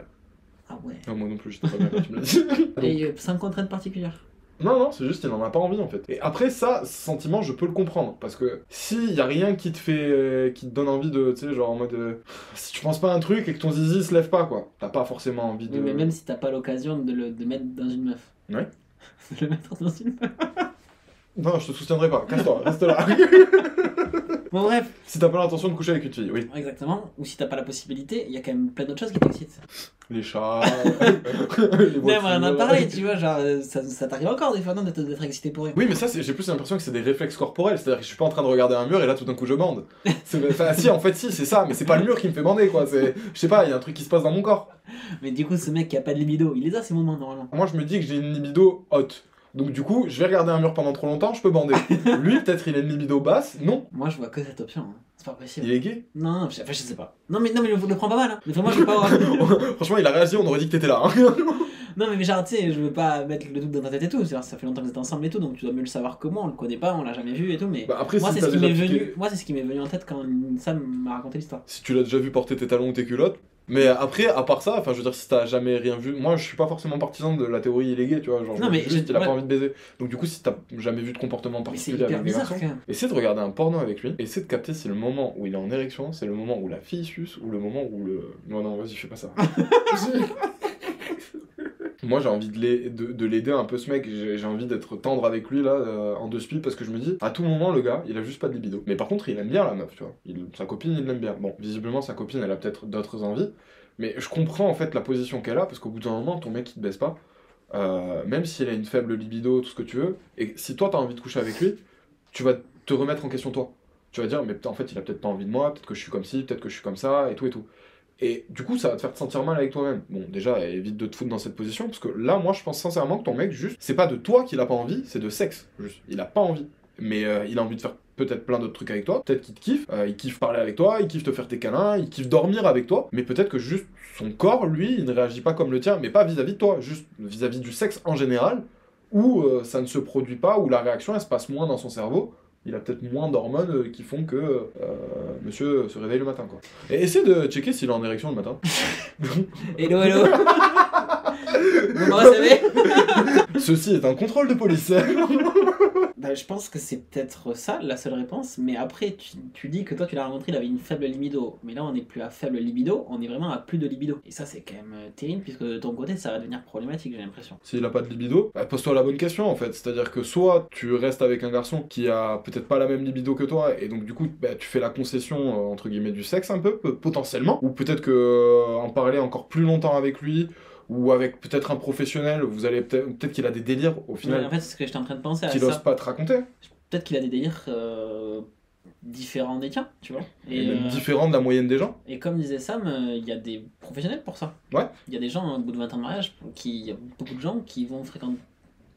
Ah ouais. Non, moi non plus, j'étais pas bien quand tu me l'as dit. Et euh, sans contrainte particulière. Non, non, c'est juste qu'il n'en a pas envie en fait. Et après ça, ce sentiment, je peux le comprendre. Parce que s'il y a rien qui te fait. euh, qui te donne envie de. Tu sais, genre en mode. euh, si tu penses pas à un truc et que ton zizi se lève pas quoi, t'as pas forcément envie de. Oui, mais même si t'as pas l'occasion de le de mettre dans une meuf. Ouais. de le mettre dans une meuf. Non, je te soutiendrai pas, casse-toi, reste là. Bon, bref. si t'as pas l'intention de coucher avec une fille, oui. Exactement. Ou si t'as pas la possibilité, il y a quand même plein d'autres choses qui t'excitent. Les chats. les Même on en a voitures. parlé, tu vois, genre, euh, ça, ça t'arrive encore des fois, non, d'être d'être excité pour rien. Oui, mais ça, c'est- j'ai plus l'impression que c'est des réflexes corporels. C'est-à-dire que je suis pas en train de regarder un mur et là, tout d'un coup, je bande. C'est- Enfin, si, en fait, si, c'est ça, mais c'est pas le mur qui me fait bander, quoi. C'est, je sais pas, il y a un truc qui se passe dans mon corps. Mais du coup, ce mec qui a pas de libido, il les a ces moments normalement. Moi, je me dis que j'ai une libido haute. Donc, du coup, je vais regarder un mur pendant trop longtemps, je peux bander. Lui, peut-être, il a une libido basse. Non, Moi, je vois que cette option. hein. C'est pas possible. il est gay. Non, non, je, enfin, je sais pas. Non, mais, non, mais le, le prends pas mal. Hein. Mais moi, je veux pas avoir. Franchement, il a réagi, on aurait dit que t'étais là. hein. non, mais genre, tu sais, je veux pas mettre le doute dans ta tête et tout. C'est-à-dire, Ça fait longtemps que vous êtes ensemble et tout, donc tu dois mieux le savoir que moi. On le connaît pas, on l'a jamais vu et tout. Mais Bah, après, moi, si c'est t'as ce qui déjà m'est piqué- venu. Moi, c'est ce qui m'est venu en tête quand Sam m'a raconté l'histoire. si tu l'as déjà vu porter tes talons ou tes culottes. Mais après, à part ça, enfin, je veux dire, si t'as jamais rien vu, moi, je suis pas forcément partisan de la théorie il est gay, tu vois. Genre, Non, mais juste je- qu'il a ouais. pas envie de baiser. Donc, du coup, si t'as jamais vu de comportement particulier avec des bizarre garçons, essaie de regarder un porno avec lui, essaie de capter si le moment où il est en érection, c'est le moment où la fille suce ou le moment où le. Non, non, vas-y, fais pas ça. Moi, j'ai envie de l'ai- de de l'aider un peu, ce mec. J'ai envie d'être tendre avec lui, là, euh, en deux parce que je me dis, à tout moment, le gars, il a juste pas de libido. Mais par contre, il aime bien la meuf, tu vois. Sa copine, il l'aime bien. Bon, visiblement, sa copine, elle a peut-être d'autres envies. Mais je comprends, en fait, la position qu'elle a, parce qu'au bout d'un moment, ton mec, il te baisse pas. Euh, même s'il a une faible libido, tout ce que tu veux, et si toi, t'as envie de coucher avec lui, tu vas te remettre en question, toi. Tu vas dire, mais en fait, il a peut-être pas envie de moi, peut-être que je suis comme ci, peut-être que je suis comme ça, et tout et tout. Et du coup, ça va te faire te sentir mal avec toi-même. Bon, déjà, évite de te foutre dans cette position, parce que là, moi, je pense sincèrement que ton mec, juste, c'est pas de toi qu'il a pas envie, c'est de sexe, juste. Il a pas envie. Mais euh, il a envie de faire peut-être plein d'autres trucs avec toi, peut-être qu'il te kiffe, euh, il kiffe parler avec toi, il kiffe te faire tes câlins, il kiffe dormir avec toi, mais peut-être que juste son corps, lui, il ne réagit pas comme le tien, mais pas vis-à-vis de toi, juste vis-à-vis du sexe en général, où euh, ça ne se produit pas, où la réaction, elle se passe moins dans son cerveau, il a peut-être moins d'hormones euh, qui font que euh, monsieur se réveille le matin, quoi. Et essaie de checker s'il est en érection le matin. Hello, hello Vous me recevez? Ceci est un contrôle de police. Bah, je pense que c'est peut-être ça la seule réponse, mais après tu, dis que toi tu l'as rencontré, il avait une faible libido, mais là on n'est plus à faible libido, on est vraiment à plus de libido. Et ça c'est quand même euh, terrible puisque de ton côté ça va devenir problématique j'ai l'impression. S'il a pas de libido, bah, pose-toi la bonne question en fait. C'est-à-dire que soit tu restes avec un garçon qui a peut-être pas la même libido que toi, et donc du coup bah, tu fais la concession euh, entre guillemets du sexe un peu, peu- potentiellement, ou peut-être que euh, en parler encore plus longtemps avec lui, ou avec peut-être un professionnel, vous allez peut-être qu'il a des délires au Ouais, final en fait c'est ce que j'étais en train de penser qu'il ose ça. pas te raconter, Peut-être qu'il a des délires euh, différents des tiens, tu vois. et, Et, même euh, différent de la moyenne des gens. et comme disait Sam, euh, il y a des professionnels pour ça. Ouais. Il y a des gens au bout de 20 ans de mariage, qui, il y a beaucoup de gens qui vont fréquenter,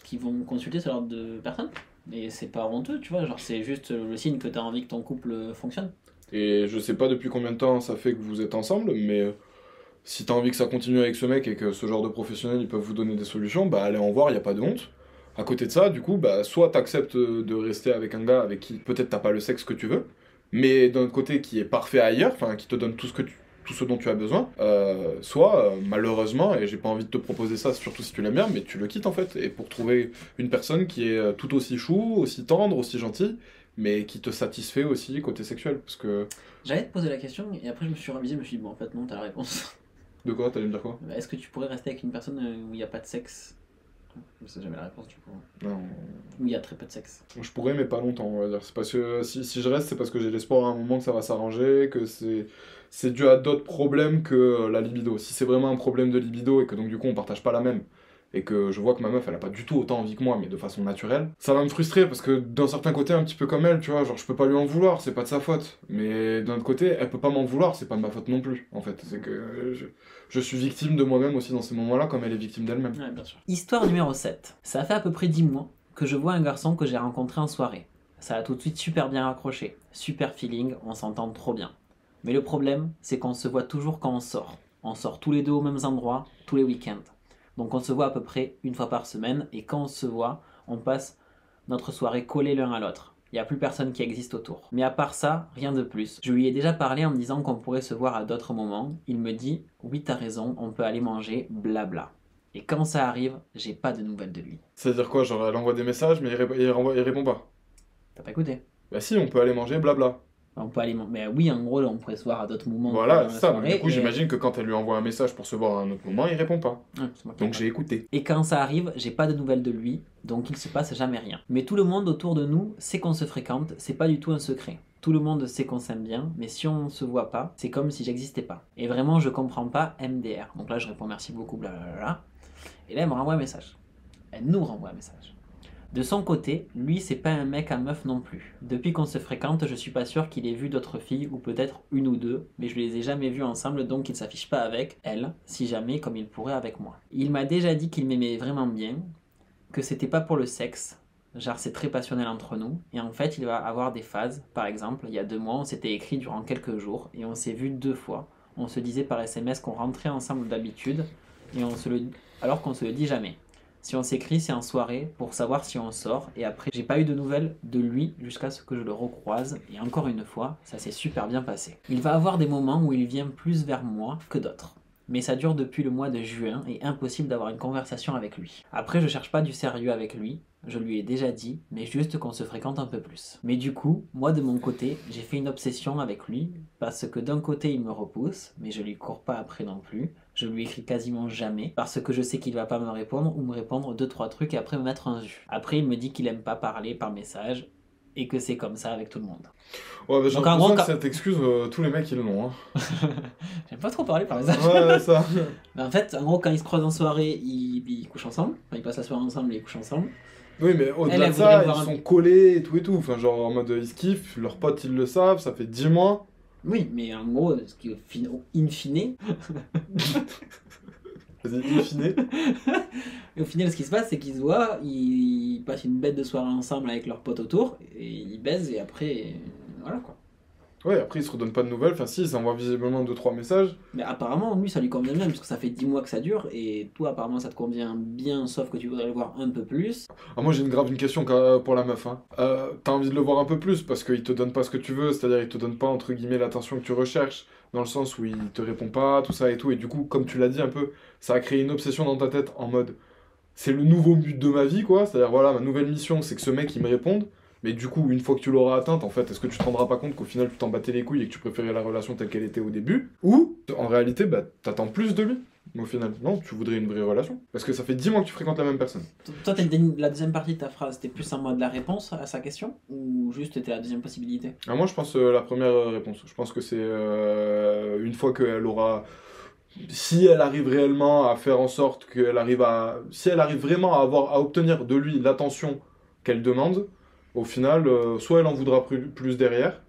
qui vont consulter ce genre de personnes. Et c'est pas honteux, tu vois, genre c'est juste le signe que tu as envie que ton couple fonctionne. Et je sais pas depuis combien de temps ça fait que vous êtes ensemble, mais si t'as envie que ça continue avec ce mec et que ce genre de professionnels ils peuvent vous donner des solutions, bah allez en voir, y a pas de honte. À côté de ça, du coup, bah soit t'acceptes euh, de rester avec un gars avec qui peut-être t'as pas le sexe que tu veux, mais d'un côté qui est parfait ailleurs, enfin qui te donne tout ce que tu tout ce dont tu as besoin, euh, soit euh, malheureusement, et j'ai pas envie de te proposer ça, surtout si tu l'aimes bien, mais tu le quittes en fait, et pour trouver une personne qui est tout aussi chou, aussi tendre, aussi gentille, mais qui te satisfait aussi côté sexuel, parce que J'allais te poser la question et après je me suis revisé, je me suis dit bon en fait non, t'as la réponse. De quoi T'allais me dire quoi Est-ce que tu pourrais rester avec une personne euh, où il n'y a pas de sexe C'est jamais la réponse du coup. Non. Où il y a très peu de sexe. Je pourrais, mais pas longtemps, on va dire. C'est parce que si, si je reste, c'est parce que j'ai l'espoir à un moment que ça va s'arranger, que c'est c'est dû à d'autres problèmes que euh, la libido. Si c'est vraiment un problème de libido et que donc du coup on partage pas la même, et que je vois que ma meuf elle a pas du tout autant envie que moi, mais de façon naturelle, ça va me frustrer parce que d'un certain côté, un petit peu comme elle, tu vois, genre je peux pas lui en vouloir, c'est pas de sa faute. Mais d'un autre côté, elle peut pas m'en vouloir, c'est pas de ma faute non plus, en fait. C'est que je, je suis victime de moi-même aussi dans ces moments-là, comme elle est victime d'elle-même. Ouais, bien sûr. Histoire numéro 7. Ça fait à peu près 10 mois que je vois un garçon que j'ai rencontré en soirée. Ça a tout de suite super bien accroché. Super feeling, on s'entend trop bien. Mais le problème, c'est qu'on se voit toujours quand on sort. On sort tous les deux aux mêmes endroits, tous les week-ends. Donc on se voit à peu près une fois par semaine, et quand on se voit, on passe notre soirée collés l'un à l'autre. Il n'y a plus personne qui existe autour. Mais à part ça, rien de plus. Je lui ai déjà parlé en me disant qu'on pourrait se voir à d'autres moments. Il me dit Oui, t'as raison, on peut aller manger, blabla. Et quand ça arrive, j'ai pas de nouvelles de lui. C'est-à-dire quoi? Genre elle envoie des messages, mais il, il répond pas? T'as pas écouté? Bah si, on peut aller manger, blabla. On peut aller Mais oui, en gros, on pourrait se voir à d'autres moments. Voilà, ça. Soirée, du coup, et- j'imagine que quand elle lui envoie un message pour se voir à un autre moment, il répond pas. Qui Donc ai j'ai écouté. Et quand ça arrive, j'ai pas de nouvelles de lui, donc il se passe jamais rien. Mais tout le monde autour de nous sait qu'on se fréquente, c'est pas du tout un secret. Tout le monde sait qu'on s'aime bien, mais si on se voit pas, c'est comme si j'existais pas. Et vraiment, je comprends pas MDR. Donc là, je réponds merci beaucoup, blablabla. Et là, elle me renvoie un message. Elle nous renvoie un message. De son côté, lui, c'est pas un mec à meuf non plus. Depuis qu'on se fréquente, je suis pas sûr qu'il ait vu d'autres filles, ou peut-être une ou deux, mais je les ai jamais vues ensemble, donc il s'affiche pas avec elle, si jamais, comme il pourrait avec moi. Il m'a déjà dit qu'il m'aimait vraiment bien, que c'était pas pour le sexe, genre c'est très passionnel entre nous, et en fait il va avoir des phases, par exemple, il y a deux mois, on s'était écrit durant quelques jours, et on s'est vu deux fois. On se disait par SMS qu'on rentrait ensemble d'habitude, et on se le... alors qu'on se le dit jamais. Si on s'écrit, c'est en soirée pour savoir si on sort. Et après, j'ai pas eu de nouvelles de lui jusqu'à ce que je le recroise. Et encore une fois, ça s'est super bien passé. Il va avoir des moments où il vient plus vers moi que d'autres. Mais ça dure depuis le mois de juin et impossible d'avoir une conversation avec lui. Après, je cherche pas du sérieux avec lui. Je lui ai déjà dit, mais juste qu'on se fréquente un peu plus. Mais du coup, moi de mon côté, j'ai fait une obsession avec lui, parce que d'un côté il me repousse, mais je lui cours pas après non plus. Je lui écris quasiment jamais, parce que je sais qu'il va pas me répondre, ou me répondre deux trois trucs et après me mettre un jus. Après il me dit qu'il aime pas parler par message, et que c'est comme ça avec tout le monde. Ouais, bah, j'ai Donc, en l'impression gros, que cette excuse, euh, tous les mecs ils l'ont. Hein. J'aime pas trop parler par message. ouais, ça. En fait, en gros, quand ils se croisent en soirée, ils, ils couchent ensemble. Enfin, ils passent la soirée ensemble et ils couchent ensemble. Oui, mais au-delà de ça, ils un- sont collés et tout et tout. Enfin, genre en mode ils se kiffent, leurs potes ils le savent, ça fait 10 mois. Oui, mais en gros, ce qui, au in fine, Et au final, ce qui se passe, c'est qu'ils se voient, ils passent une bête de soirée ensemble avec leurs potes autour, et ils baisent, et après, voilà quoi. Ouais, après ils se redonnent pas de nouvelles. Enfin, si, ils envoient visiblement 2-3 messages. Mais apparemment, lui, ça lui convient bien, parce que ça fait 10 mois que ça dure, et toi, apparemment, ça te convient bien, sauf que tu voudrais le voir un peu plus. Ah, moi j'ai une grave une question quand- pour la meuf. Hein. Euh, T'as envie de le voir un peu plus parce qu'il te donne pas ce que tu veux, c'est-à-dire il te donne pas entre guillemets l'attention que tu recherches, dans le sens où il te répond pas, tout ça et tout. Et du coup, comme tu l'as dit un peu, ça a créé une obsession dans ta tête en mode c'est le nouveau but de ma vie quoi, c'est-à-dire voilà, ma nouvelle mission c'est que ce mec il me réponde. Mais du coup, une fois que tu l'auras atteinte, en fait, est-ce que tu te rendras pas compte qu'au final tu t'en battais les couilles et que tu préférais la relation telle qu'elle était au début Ou, en réalité, bah, t'attends plus de lui au final? Non, tu voudrais une vraie relation. Parce que ça fait 10 mois que tu fréquentes la même personne. Toi, t'as une- la deuxième partie de ta phrase, c'était plus en mode la réponse à sa question, ou juste c'était la deuxième possibilité? Ah, moi, je pense euh, la première euh, réponse. Je pense que c'est euh, une fois qu'elle aura. Si elle arrive réellement à faire en sorte qu'elle arrive à. Si elle arrive vraiment à, avoir, à obtenir de lui l'attention qu'elle demande, au final, euh, soit elle en voudra plus, plus derrière,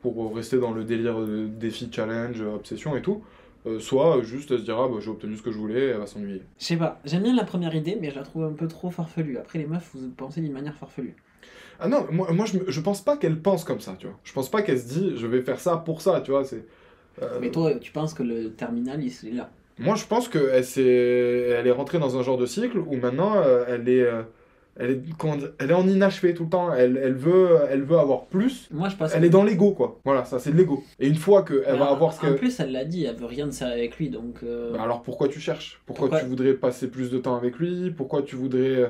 pour rester dans le délire de défi, challenge, obsession et tout, euh, soit euh, juste elle se dira bah, j'ai obtenu ce que je voulais, elle va s'ennuyer. Je sais pas, j'aime bien la première idée, mais je la trouve un peu trop farfelue. Après, les meufs, vous pensez d'une manière farfelue. Ah non, moi, moi je, je pense pas qu'elle pense comme ça, tu vois. Je pense pas qu'elle se dit je vais faire ça pour ça, tu vois. C'est. euh, Mais toi, tu penses que le terminal, il est là? Moi, je pense qu'elle s'est... elle est rentrée dans un genre de cycle où maintenant, euh, elle est... elle est, elle est en inachevé tout le temps, elle, elle, veut, elle veut avoir plus, Moi, je pense elle que- est dans l'ego, quoi. Voilà, ça, c'est de l'ego. Et une fois qu'elle va en- avoir ce En que... plus, elle l'a dit, elle veut rien de sérieux avec lui, donc. euh, Bah alors pourquoi tu cherches? Pourquoi, Pourquoi tu voudrais passer plus de temps avec lui? Pourquoi tu voudrais euh,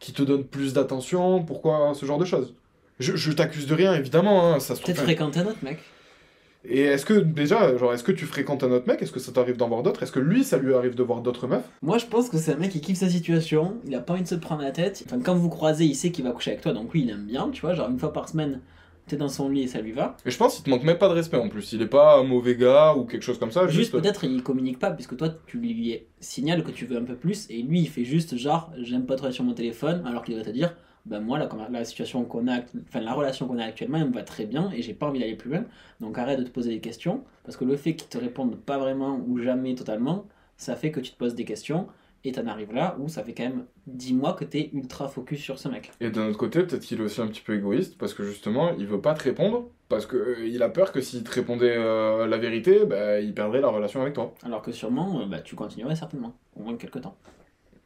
qu'il te donne plus d'attention? Pourquoi ce genre de choses? Je, je t'accuse de rien, évidemment, hein, ça se trouve... Peut-être fréquenter un autre mec. Et est-ce que déjà, genre, est-ce que tu fréquentes un autre mec? Est-ce que ça t'arrive d'en voir d'autres? Est-ce que lui, ça lui arrive de voir d'autres meufs? Moi, je pense que c'est un mec qui kiffe sa situation, il a pas envie de se prendre la tête. Enfin, quand vous croisez, il sait qu'il va coucher avec toi, donc lui, il aime bien, tu vois. Genre, une fois par semaine, t'es dans son lit et ça lui va. Et je pense qu'il te manque même pas de respect en plus. Il est pas un mauvais gars ou quelque chose comme ça. Juste, Juste, peut-être, il communique pas, puisque toi, tu lui signales que tu veux un peu plus, et lui, il fait juste genre, j'aime pas trop être sur mon téléphone, alors qu'il devrait te dire, ben moi, la, la situation qu'on a, enfin, la relation qu'on a actuellement, elle me va très bien, et j'ai pas envie d'aller plus loin. Donc arrête de te poser des questions, parce que le fait qu'ils te répondent pas vraiment ou jamais totalement, ça fait que tu te poses des questions, et t'en arrives là où ça fait quand même 10 mois que t'es ultra focus sur ce mec. Et d'un autre côté, peut-être qu'il est aussi un petit peu égoïste parce que justement, il veut pas te répondre parce que euh, il a peur que s'il te répondait euh, la vérité, bah, il perdrait la relation avec toi. Alors que sûrement, euh, bah, tu continuerais certainement, au moins quelques temps,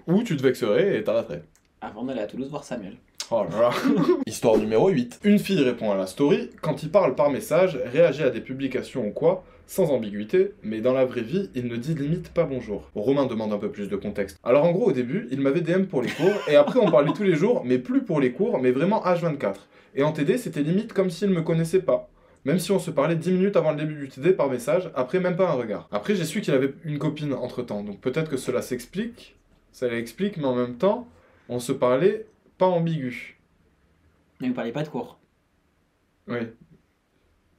Ou tu te vexerais et t'arrêterais. Avant d'aller à Toulouse voir Samuel. Oh. Histoire numéro 8. Une fille répond à la story, quand il parle par message, réagit à des publications ou quoi, sans ambiguïté, mais dans la vraie vie, il ne dit limite pas bonjour. Romain demande un peu plus de contexte. Alors en gros, au début, il m'avait DM pour les cours, et après on parlait tous les jours, mais plus pour les cours, mais vraiment H24. Et en TD, c'était limite comme s'il me connaissait pas. Même si on se parlait 10 minutes avant le début du TD par message, après même pas un regard. Après, j'ai su qu'il avait une copine entre temps, donc peut-être que cela s'explique, ça l'explique, mais en même temps, on se parlait pas ambigu. Mais vous parlez pas de cours. Oui,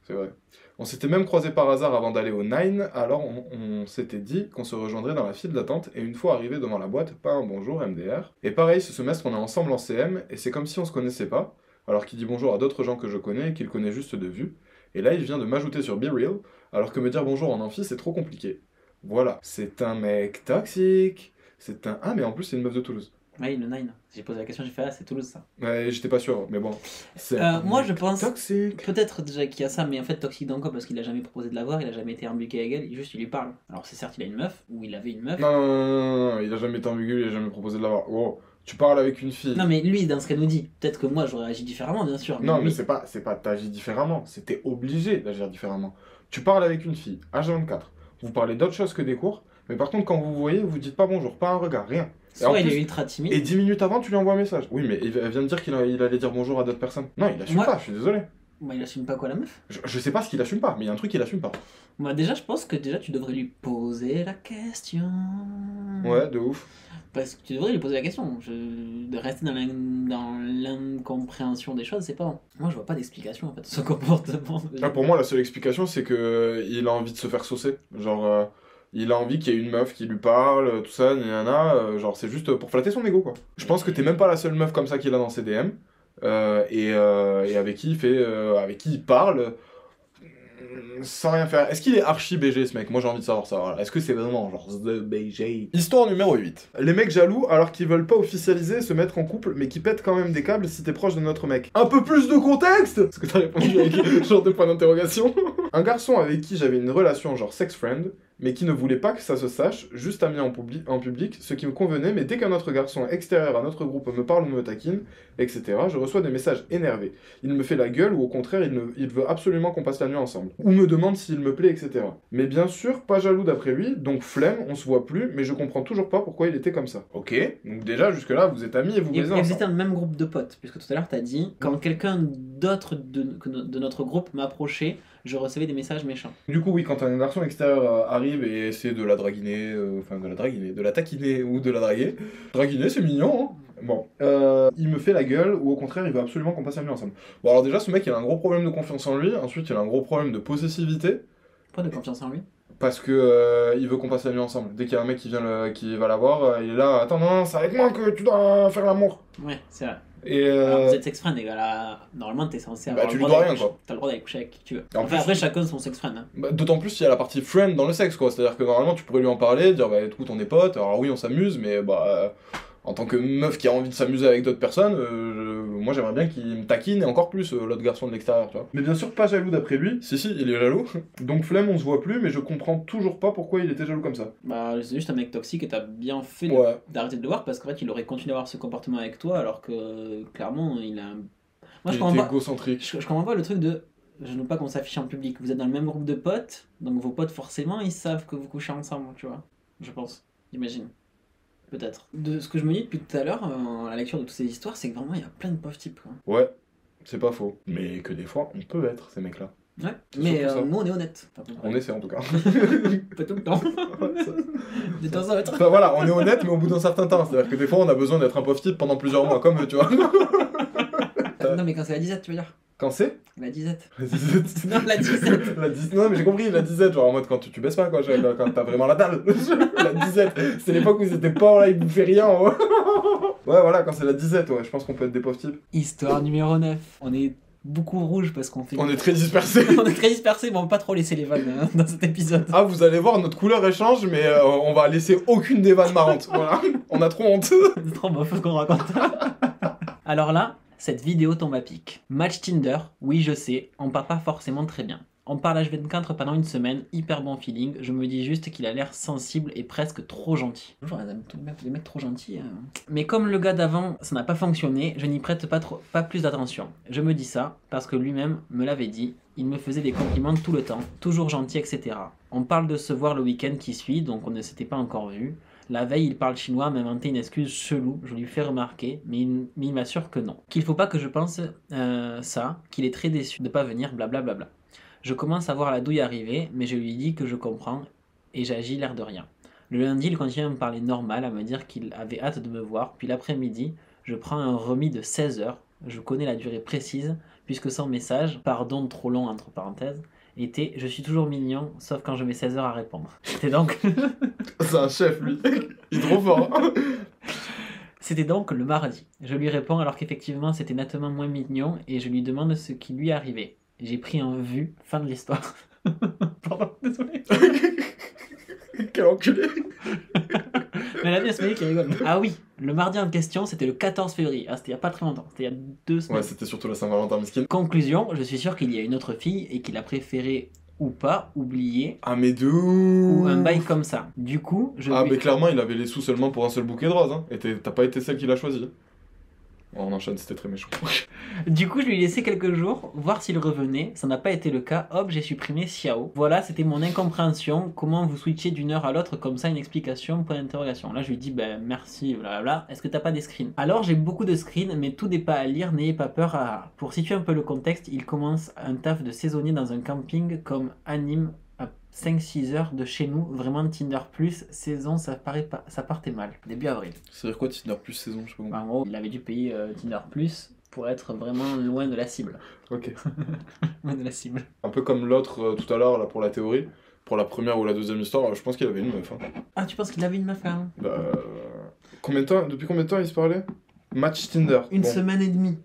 c'est vrai. On s'était même croisé par hasard avant d'aller au Nine, alors on, on s'était dit qu'on se rejoindrait dans la file d'attente, et une fois arrivé devant la boîte, pas un bonjour MDR. Et pareil, ce semestre on est ensemble en CM, et c'est comme si on se connaissait pas, alors qu'il dit bonjour à d'autres gens que je connais et qu'il connaît juste de vue. Et là il vient de m'ajouter sur Be Real, alors que me dire bonjour en amphi c'est trop compliqué. Voilà, c'est un mec toxique, c'est un... Ah mais en plus c'est une meuf de Toulouse. Oui, le 9. J'ai posé la question, j'ai fait, ah, c'est Toulouse ça. Ouais, j'étais pas sûr, mais bon. Euh, moi, je pense- Toxique. Peut-être déjà qu'il y a ça, mais en fait, toxique dans quoi? Parce qu'il a jamais proposé de la voir, il a jamais été imbuqué avec elle, il- juste il lui parle. Alors, c'est certes, il a une meuf, ou il avait une meuf. Non, non, non, non, non, il a jamais été ambigu, il a jamais proposé de l'avoir. Oh, tu parles avec une fille. Non, mais lui, dans ce qu'elle nous dit, peut-être que moi j'aurais agi différemment, bien sûr. Non, mais lui- c'est pas, c'est pas t'agis différemment, c'était obligé d'agir différemment. Tu parles avec une fille, H24, vous parlez d'autre chose que des cours, mais par contre, quand vous vous voyez, vous dites pas bonjour, pas un regard, rien. Soit il plus- est ultra timide. Et 10 minutes avant, tu lui envoies un message. Oui, mais il- elle vient de dire qu'il il allait dire bonjour à d'autres personnes. Non, il assume pas, je suis désolé. Moi, il assume pas quoi la meuf? Je, je sais pas ce qu'il assume pas, mais il y a un truc qu'il assume pas. Moi, déjà, je pense que déjà tu devrais lui poser la question. Ouais, de ouf. Parce que tu devrais lui poser la question. Je- De rester dans l'in- dans l'incompréhension des choses, c'est pas bon. Moi, je vois pas d'explication en fait de ce comportement. Ah, pour moi, la seule explication, c'est que il a envie de se faire saucer. Genre, euh, il a envie qu'il y ait une meuf qui lui parle, euh, tout ça, nana. euh, genre, c'est juste pour flatter son ego, quoi. Je pense que t'es même pas la seule meuf comme ça qu'il a dans ses DM. euh, et, euh, et avec qui il fait, euh, avec qui il parle, euh, sans rien faire. Est-ce qu'il est archi BG, ce mec? Moi, j'ai envie de savoir ça. voilà. Est-ce que c'est vraiment genre The BG Histoire numéro 8. les mecs jaloux, alors qu'ils veulent pas officialiser, se mettre en couple, mais qui pètent quand même des câbles si t'es proche de notre mec. Un peu plus de contexte Parce que t'as répondu avec genre de point d'interrogation. Un garçon avec qui j'avais une relation genre sex friend, mais qui ne voulait pas que ça se sache, juste ami en, publi- en public, ce qui me convenait, mais dès qu'un autre garçon extérieur à notre groupe me parle ou me taquine, etc., je reçois des messages énervés. Il me fait la gueule ou au contraire, il, ne- il veut absolument qu'on passe la nuit ensemble. Ou me demande s'il me plaît, etc. Mais bien sûr, pas jaloux d'après lui, donc flemme, on se voit plus, mais je comprends toujours pas pourquoi il était comme ça. Ok, donc déjà jusque-là, vous êtes amis et vous baisez et vous ensemble. étiez dans le même groupe de potes, puisque tout à l'heure t'as dit quand quelqu'un d'autre de notre groupe m'approchait, je recevais des messages méchants. Du coup, oui, quand un garçon extérieur euh, arrive et essaie de la draguiner, euh, enfin de la draguiner, de la taquiner ou de la draguer, draguiner c'est mignon, hein Bon, euh, il me fait la gueule ou au contraire il veut absolument qu'on passe la nuit ensemble. Bon alors déjà ce mec il a un gros problème de confiance en lui, ensuite il a un gros problème de possessivité Pas de confiance en lui? parce que euh, il veut qu'on passe la nuit ensemble. Dès qu'il y a un mec qui vient le- qui va la voir, euh, il est là, attends non, non, c'est avec moi que tu dois faire l'amour. Ouais, c'est vrai. Et Alors, euh, vous êtes sex friend, et là, normalement t'es censé Bah, avoir tu le lui droit dois rien, quoi. T'as le droit d'aller coucher avec qui tu veux. En Enfin, plus- après, chacun son sex friend. hein. Bah, D'autant plus il y a la partie friend dans le sexe, quoi. C'est-à-dire que normalement, tu pourrais lui en parler, dire, bah écoute, on est potes, alors oui, on s'amuse, mais bah, euh, en tant que meuf qui a envie de s'amuser avec d'autres personnes, euh, je- moi j'aimerais bien qu'il me taquine et encore plus euh, l'autre garçon de l'extérieur, tu vois. Mais bien sûr, pas jaloux d'après lui. Si, si, il est jaloux. Donc flemme, on se voit plus, mais je comprends toujours pas pourquoi il était jaloux comme ça. Bah, c'est juste un mec toxique et t'as bien fait Ouais. d'arrêter de le voir parce qu'en fait, il aurait continué à avoir ce comportement avec toi alors que clairement, il a. un- Moi, je comprends pas. égocentrique. Je, je comprends pas le truc de. Je ne veux pas qu'on s'affiche en public. Vous êtes dans le même groupe de potes, donc vos potes, forcément, ils savent que vous couchez ensemble, tu vois. Je pense. J'imagine. Peut-être. De ce que je me dis depuis tout à l'heure, euh, à la lecture de toutes ces histoires, c'est que vraiment, il y a plein de pauvres types, quoi. Ouais, c'est pas faux. Mais que des fois, on peut être ces mecs-là. Ouais. Mais euh, nous, on est honnête. On essaie en tout cas. Pas tout le temps. De temps en temps. Enfin voilà, on est honnête, mais au bout d'un certain temps. C'est-à-dire que des fois, on a besoin d'être un pauvre type pendant plusieurs mois, comme eux, tu vois. Euh, Non, mais quand c'est la disette, tu veux dire Quand c'est La disette. La disette. Non, la disette. La dis- Non, mais j'ai compris, la disette, genre en mode quand tu, tu baisses pas, quoi, genre, quand t'as vraiment la dalle. la disette. C'est l'époque où ils étaient pauvres, là, ils bouffaient rien. Ouais, ouais voilà, quand c'est la disette, ouais, je pense qu'on peut être des pauvres types. Histoire numéro 9. On est beaucoup rouge parce qu'on fait. On est très dispersés. on est très dispersés, mais on va pas trop laisser les vannes hein, dans cet épisode. Ah, vous allez voir, notre couleur échange, mais euh, on va laisser aucune des vannes marrantes. Voilà, on a trop honte. C'est trop beau ce qu'on raconte. Alors là, cette vidéo tombe à pic. Match Tinder, oui je sais, on part pas forcément très bien. On parle H24 pendant une semaine, hyper bon feeling, je me dis juste qu'il a l'air sensible et presque trop gentil. Les mecs trop gentils. hein. Mais comme le gars d'avant, ça n'a pas fonctionné, je n'y prête pas, trop, pas plus d'attention. Je me dis ça parce que lui-même me l'avait dit, il me faisait des compliments tout le temps, toujours gentil, etc. On parle de se voir le week-end qui suit, donc on ne s'était pas encore vu. La veille, il parle chinois, m'a inventé une excuse chelou, je lui fais remarquer, mais il, m'assure que non. Qu'il faut pas que je pense euh, ça, qu'il est très déçu de pas venir, blablabla. Je commence à voir la douille arriver, mais je lui dis que je comprends et j'agis l'air de rien. Le lundi, il continue à me parler normal, à me dire qu'il avait hâte de me voir, puis l'après-midi, je prends un remis de 16 heures, je connais la durée précise, puisque son message, pardon trop long entre parenthèses, était Je suis toujours mignon, sauf quand je mets 16 heures à répondre. C'était donc C'est un chef, lui. Il est trop fort. C'était donc le mardi. Je lui réponds alors qu'effectivement c'était nettement moins mignon et je lui demande ce qui lui arrivait. J'ai pris en vue, fin de l'histoire. Pardon, désolé. Quel enculé. Qui rigole. Ah oui, le mardi en question c'était le 14 février. Ah, c'était il y a pas très longtemps, c'était il y a deux semaines. Ouais, c'était surtout la Saint-Valentin miskin. Conclusion, je suis sûr qu'il y a une autre fille et qu'il a préféré ou pas oublier Ah, mais de ou ouf. un bail comme ça. Du coup, je Ah, mais clairement, il avait les sous seulement pour un seul bouquet de roses. Hein. Et t'as pas été celle qu'il a choisi. On enchaîne, c'était très méchant. Du coup, je lui ai laissé quelques jours, voir s'il revenait. Ça n'a pas été le cas. Hop, j'ai supprimé Xiao. Voilà, c'était mon incompréhension. Comment vous switchez d'une heure à l'autre comme ça, une explication, point d'interrogation. Là, je lui dis, ben merci, blablabla. Est-ce que t'as pas des screens? Alors, j'ai beaucoup de screens, mais tout n'est pas à lire. N'ayez pas peur. À... Pour situer un peu le contexte, il commence un taf de saisonnier dans un camping comme anime 5-6 heures de chez nous. Vraiment Tinder Plus, saison, ça, paraît pas... ça partait mal. Début avril. C'est-à-dire quoi, Tinder plus saison Je sais pas Bah, en gros, il avait dû payer euh, Tinder Plus pour être vraiment loin de la cible. Ok. Loin de la cible. Un peu comme l'autre euh, tout à l'heure, là, pour la théorie. Pour la première ou la deuxième histoire, je pense qu'il avait une meuf. hein. Ah, tu penses qu'il avait une meuf hein? Bah, euh, combien de temps, depuis combien de temps il se parlait? Match Tinder. Une Bon. semaine et demie.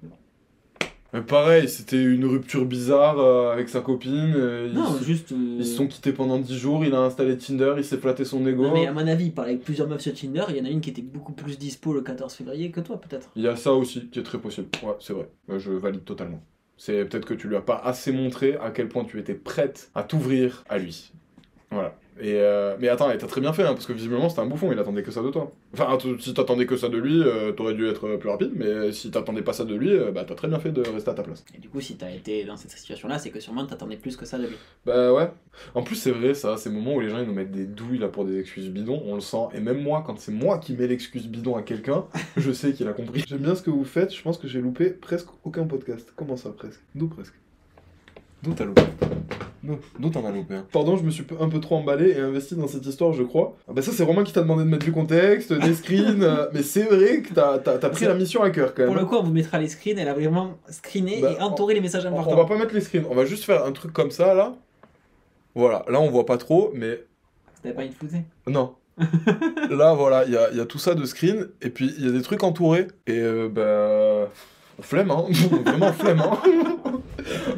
Mais pareil, c'était une rupture bizarre euh, avec sa copine. euh, Non, juste. euh, ils se sont quittés pendant 10 jours, il a installé Tinder, il s'est flatté son ego. Non, mais à mon avis, il parlait avec plusieurs meufs sur Tinder. Il y en a une qui était beaucoup plus dispo le 14 février que toi, peut-être. Il y a ça aussi qui est très possible. Ouais, c'est vrai. Euh, Je valide totalement. C'est peut-être que tu lui as pas assez montré à quel point tu étais prête à t'ouvrir à lui. Voilà. Et euh, Mais attends, et t'as très bien fait, hein, parce que visiblement c'était un bouffon, il attendait que ça de toi. Enfin, si t'attendais que ça de lui, euh, t'aurais dû être plus rapide, mais si t'attendais pas ça de lui, euh, bah t'as très bien fait de rester à ta place. Et du coup, si t'as été dans cette situation-là, c'est que sûrement t'attendais plus que ça de lui. Bah ouais. En plus, c'est vrai, ça, ces moments où les gens ils nous mettent des douilles là pour des excuses bidons, on le sent. Et même moi, quand c'est moi qui mets l'excuse bidon à quelqu'un, je sais qu'il a compris. J'aime bien ce que vous faites, je pense que j'ai loupé presque aucun podcast. Comment ça, presque? D'où presque D'où t'as loupé D'où d'où t'en as loupé hein Pardon, je me suis un peu trop emballé et investi dans cette histoire, je crois. Ah bah ça, c'est Romain qui t'a demandé de mettre du contexte, des screens, euh, mais c'est vrai que t'as t'as- t'as pris la mission à cœur quand même. Pour le coup, on vous mettra les screens. Elle a vraiment screené Bah, et entouré les messages On- importants. On va pas mettre les screens, on va juste faire un truc comme ça là. Voilà, là on voit pas trop, mais T'avais pas une floutée Non. Là, voilà, il y a, il y a tout ça de screen, et puis il y a des trucs entourés, et euh, bah. Flemme, hein Vraiment flemme, hein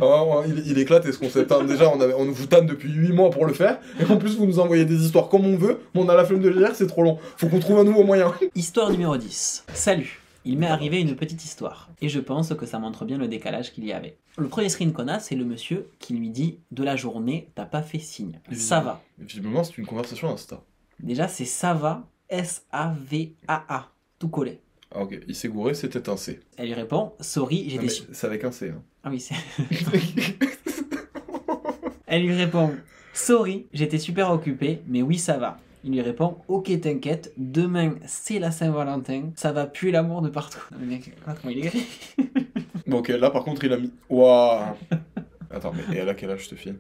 Ah, il, il éclate ce concept. hein. Déjà, on, avait, on vous tanne depuis 8 mois pour le faire, et en plus, vous nous envoyez des histoires comme on veut, mais on a la flemme de le lire, c'est trop long. Faut qu'on trouve un nouveau moyen. Histoire numéro 10. Salut. Il m'est arrivé une petite histoire, et je pense que ça montre bien le décalage qu'il y avait. Le premier screen qu'on a, c'est le monsieur qui lui dit De la journée, t'as pas fait signe. Ça va. Visiblement, c'est une conversation Insta. Déjà, c'est ça va, S-A-V-A-A, tout collé. Ah, ok, il s'est gouré, c'était un C. Elle lui répond Sorry, Ah, j'étais mais su- c'est avec un C. Hein. Ah oui, c'est. Elle lui répond Sorry, j'étais super occupé, mais oui, ça va. Il lui répond Ok, t'inquiète, demain c'est la Saint-Valentin, ça va puer l'amour de partout. Le mec, regarde comment il écrit. Bon, ok, là par contre, il a mis. Waouh Attends, mais et elle a quel âge, cette fille?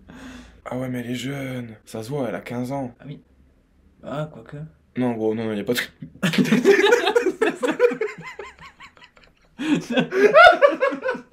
Ah ouais, mais elle est jeune. Ça se voit, elle a 15 ans. Ah oui. Ah, quoique. Non, gros, non, non, y a pas de...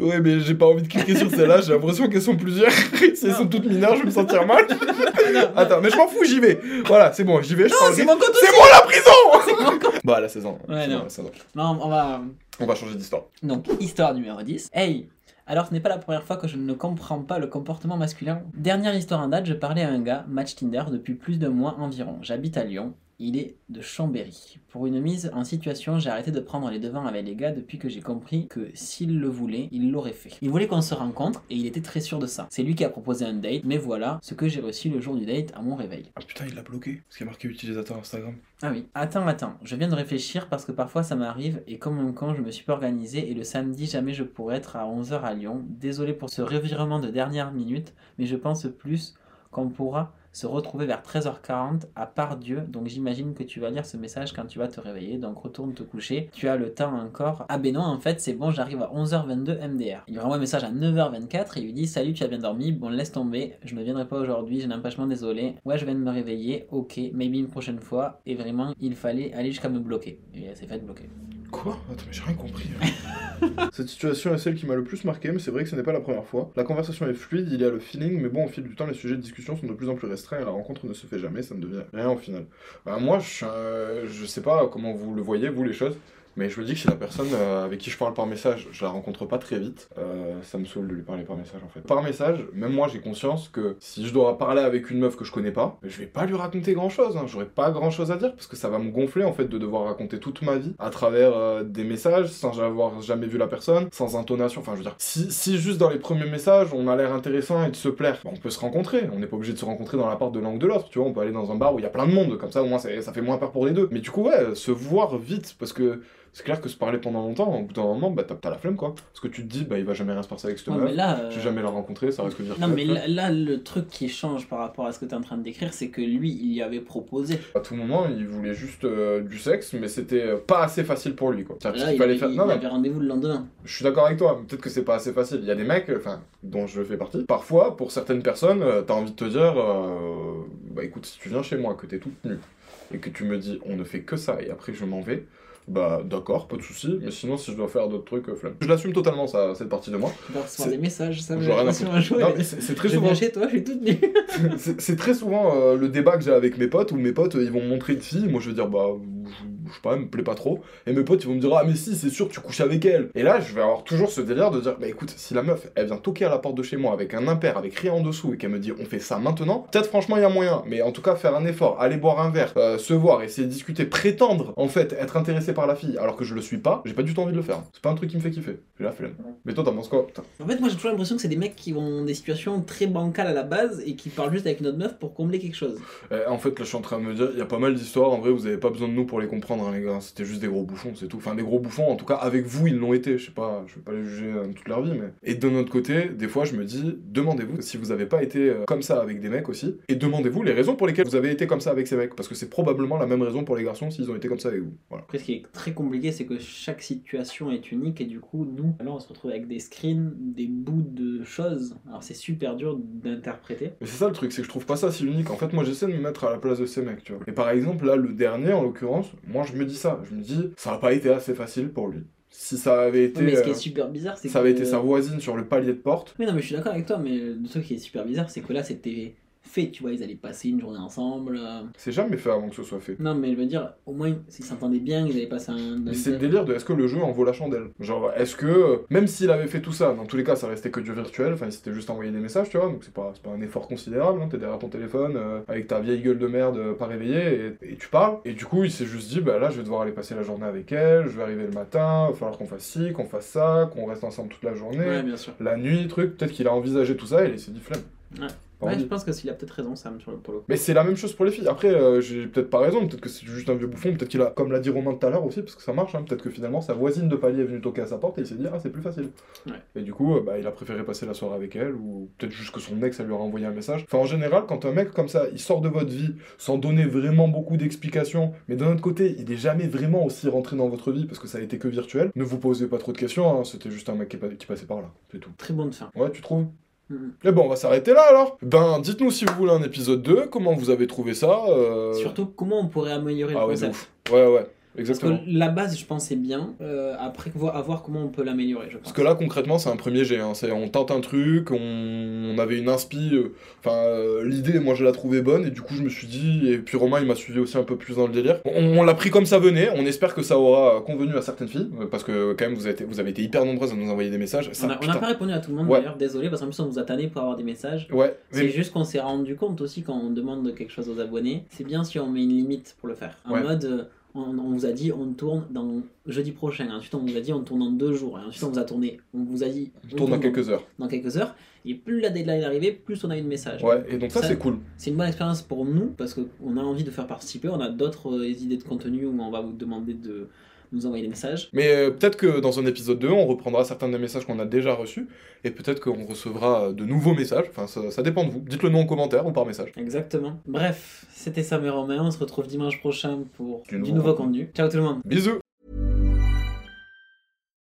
Ouais, mais j'ai pas envie de cliquer sur celle-là, j'ai l'impression qu'elles sont plusieurs. si elles sont toutes mineures, je vais me sentir mal. Attends, mais je m'en fous, j'y vais. Voilà, c'est bon, j'y vais. je Non, c'est mon compte C'est aussi. moi la prison Bah, la saison. Ouais, C'est non. bon. Non, on va. On va changer d'histoire. Donc, histoire numéro 10. Hey alors, ce n'est pas la première fois que je ne comprends pas le comportement masculin. Dernière histoire en date, je parlais à un gars, match Tinder, depuis plus de mois environ. J'habite à Lyon. Il est de Chambéry. Pour une mise en situation, j'ai arrêté de prendre les devants avec les gars depuis que j'ai compris que s'il le voulait, il l'aurait fait. Il voulait qu'on se rencontre et il était très sûr de ça. C'est lui qui a proposé un date, mais voilà ce que j'ai reçu le jour du date à mon réveil. Ah putain, il l'a bloqué. Qu'il y a marqué utilisateur Instagram. Ah oui. Attends, attends. Je viens de réfléchir parce que parfois ça m'arrive et comme un con, je me suis pas organisé et le samedi, jamais je pourrais être à 11h à Lyon. Désolé pour ce revirement de dernière minute, mais je pense plus qu'on pourra se retrouver vers 13h40 à Pardieu. Donc j'imagine que tu vas lire ce message quand tu vas te réveiller. Donc retourne te coucher. Tu as le temps encore. Ah ben non, en fait, c'est bon, j'arrive à 11h22 MDR. Il lui renvoie un message à 9h24 et il lui dit Salut, tu as bien dormi? Bon, laisse tomber. Je ne viendrai pas aujourd'hui. J'ai un empêchement, désolé. Ouais, je viens de me réveiller. Ok, maybe une prochaine fois. Et vraiment, il fallait aller jusqu'à me bloquer. Et elle s'est fait bloquer. Quoi Attends, mais j'ai rien compris. hein. Cette situation est celle qui m'a le plus marqué, mais c'est vrai que ce n'est pas la première fois. La conversation est fluide, il y a le feeling, mais bon, au fil du temps, les sujets de discussion sont de plus en plus restreints et la rencontre ne se fait jamais, ça ne devient rien au final. Bah, moi, je, je sais pas comment vous le voyez, vous, les choses. Mais je me dis que si la personne euh, avec qui je parle par message, je la rencontre pas très vite, euh, ça me saoule de lui parler par message en fait. Par message, même moi j'ai conscience que si je dois parler avec une meuf que je connais pas, je vais pas lui raconter grand chose, hein. j'aurai pas grand chose à dire parce que ça va me gonfler en fait de devoir raconter toute ma vie à travers euh, des messages sans avoir jamais vu la personne, sans intonation. Enfin, je veux dire, si, si juste dans les premiers messages on a l'air intéressant et de se plaire, bah, on peut se rencontrer. On n'est pas obligé de se rencontrer dans l'appart de l'un ou de l'autre, tu vois. On peut aller dans un bar où il y a plein de monde, comme ça au moins ça fait moins peur pour les deux. Mais du coup, ouais, se voir vite parce que. C'est clair que se parler pendant longtemps, au bout d'un moment, bah t'as t'as la flemme quoi. Parce que tu te dis, bah il va jamais rien se passer avec cette Ouais, meuf. là. euh, Je vais jamais la rencontrer, ça risque de dire Non, mais là, là, le truc qui change par rapport à ce que tu es en train de décrire, c'est que lui, il y avait proposé. À tout moment, il voulait juste euh, du sexe, mais c'était euh, pas assez facile pour lui quoi. Là, il, avait, faire. il Non, avait rendez-vous le lendemain. je suis d'accord avec toi, peut-être que c'est pas assez facile. Il y a des mecs, enfin, dont je fais partie. Parfois, pour certaines personnes, euh, t'as envie de te dire, euh, bah écoute, si tu viens chez moi, que t'es toute nue, et que tu me dis, on ne fait que ça, et après je m'en vais. Bah d'accord, pas de souci, mais sinon si je dois faire d'autres trucs, euh, flemme. Je l'assume totalement ça, cette partie de moi. Recevoir C'est- des messages, ça me c'est très Je souvent. viens chez toi, je suis toute nue. c'est très souvent euh, le débat que j'ai avec mes potes où mes potes euh, ils vont me montrer une fille, moi je vais dire bah je, je sais pas, elle me plaît pas trop, et mes potes ils vont me dire ah mais si c'est sûr tu couches avec elle. Et là je vais avoir toujours ce délire de dire bah écoute si la meuf elle vient toquer à la porte de chez moi avec un impair avec rien en dessous et qu'elle me dit on fait ça maintenant, peut-être franchement il y a moyen, mais en tout cas faire un effort, aller boire un verre, euh, se voir, essayer de discuter, prétendre en fait être intéressé par la fille alors que je le suis pas, j'ai pas du tout envie de le faire. C'est pas un truc qui me fait kiffer. J'ai la flemme. Mais toi t'en penses quoi? Putain. En fait, moi j'ai toujours l'impression que c'est des mecs qui ont des situations très bancales à la base et qui parlent juste avec une autre meuf pour combler quelque chose. Euh, en fait, là, je suis en train de me dire, il y a pas mal d'histoires. En vrai, vous avez pas besoin de nous pour les comprendre, hein, les gars. C'était juste des gros bouffons, c'est tout. Enfin, des gros bouffons, en tout cas, avec vous, ils l'ont été. Je sais pas, je vais pas les juger euh, toute leur vie, mais. Et de notre côté, des fois, je me dis, demandez-vous si vous avez pas été euh, comme ça avec des mecs aussi. Et demandez-vous les raisons pour lesquelles vous avez été comme ça avec ces mecs. Parce que c'est probablement la même raison pour les garçons s'ils ont été comme ça avec vous. Voilà. Après, ce qui est très compliqué, c'est que chaque situation est unique et du coup, nous, là, on se retrouve avec des screens, des bouts de choses. Alors, c'est super dur d'interpréter. Mais c'est ça le truc, c'est que je trouve pas ça si unique. En fait, moi j'essaie de me mettre à la place de ces mecs, tu vois. Et par exemple, là, le dernier, en l'occurrence, moi je me dis ça. Je me dis, ça a pas été assez facile pour lui. Si ça avait été. mais ce qui euh, est super bizarre, c'est que. ça avait été sa voisine sur le palier de porte. Mais non, mais je suis d'accord avec toi, mais le truc qui est super bizarre, c'est que là, c'était fait, tu vois, ils allaient passer une journée ensemble. euh. C'est jamais fait avant que ce soit fait. Non, mais je veux dire, au moins, s'ils s'entendaient bien, ils allaient passer un. Mais c'est le délire de est-ce que le jeu en vaut la chandelle? Genre, est-ce que, euh, même s'il avait fait tout ça, dans tous les cas, ça restait que du virtuel, enfin, il s'était juste envoyé des messages, tu vois, donc c'est pas, c'est pas un effort considérable, hein, t'es derrière ton téléphone, euh, avec ta vieille gueule de merde, euh, pas réveillée, et, et tu parles, et du coup, il s'est juste dit, bah là, je vais devoir aller passer la journée avec elle, je vais arriver le matin, il va falloir qu'on fasse ci, qu'on fasse ça, qu'on reste ensemble toute la journée, Ouais, bien sûr. la nuit, truc, peut-être qu'il a envisagé tout ça, et il s'est dit flemme. Ouais. Ouais, je pense que s'il a peut-être raison, Sam, sur le polo. Mais c'est la même chose pour les filles. Après, euh, j'ai peut-être pas raison, peut-être que c'est juste un vieux bouffon, peut-être qu'il a, comme l'a dit Romain tout à l'heure aussi, parce que ça marche, hein, peut-être que finalement sa voisine de palier est venue toquer à sa porte et il s'est dit, ah, c'est plus facile. Ouais. Et du coup, euh, bah, il a préféré passer la soirée avec elle, ou peut-être juste que son ex, elle lui a envoyé un message. Enfin, en général, quand un mec comme ça, il sort de votre vie sans donner vraiment beaucoup d'explications, mais d'un autre côté, il est jamais vraiment aussi rentré dans votre vie parce que ça a été que virtuel, ne vous posez pas trop de questions, hein, c'était juste un mec qui passait par là, c'est tout. Très bonne fin. Ouais, tu trouves? Mhm. Et bon, on va s'arrêter là alors. Ben, dites-nous si vous voulez un épisode 2, comment vous avez trouvé ça. euh, Surtout, comment on pourrait améliorer Ah le ouais, concept. ouf. Ouais, ouais, Parce exactement. que la base, je pense, est bien. Euh, après, à voir comment on peut l'améliorer. Parce que là, concrètement, c'est un premier jet. hein. C'est- On tente un truc, on, on avait une inspi. euh, Enfin, euh, l'idée, moi, je la trouvais bonne, et du coup, je me suis dit. Et puis Romain, il m'a suivi aussi un peu plus dans le délire. On, on l'a pris comme ça venait. On espère que ça aura convenu à certaines filles, parce que quand même, vous avez été, vous avez été hyper nombreuses à nous envoyer des messages. Ça, on n'a pas répondu à tout le monde Ouais. d'ailleurs, désolé, parce qu'en plus on vous a tanné pour avoir des messages. Ouais, C'est mais- juste qu'on s'est rendu compte aussi quand on demande quelque chose aux abonnés, c'est bien si on met une limite pour le faire. En Ouais. mode, on, on vous a dit on tourne dans jeudi prochain, ensuite on vous a dit on tourne dans deux jours, et ensuite on vous a tourné, on vous a dit on tourne dans quelques heures. dans quelques heures, et plus la deadline est arrivée, plus on a eu de messages. Ouais, et donc ça, c'est cool. C'est une bonne expérience pour nous parce qu'on a envie de faire participer. On a d'autres euh, idées de contenu où on va vous demander de nous envoyer des messages. Mais euh, peut-être que dans un épisode 2, on reprendra certains des messages qu'on a déjà reçus, et peut-être qu'on recevra de nouveaux messages. Enfin, ça, ça dépend de vous. Dites-le nous en commentaire ou par message. Exactement. Bref, c'était Sam et Romain. On se retrouve dimanche prochain pour Du du, nouveau contenu. Ciao tout le monde. Bisous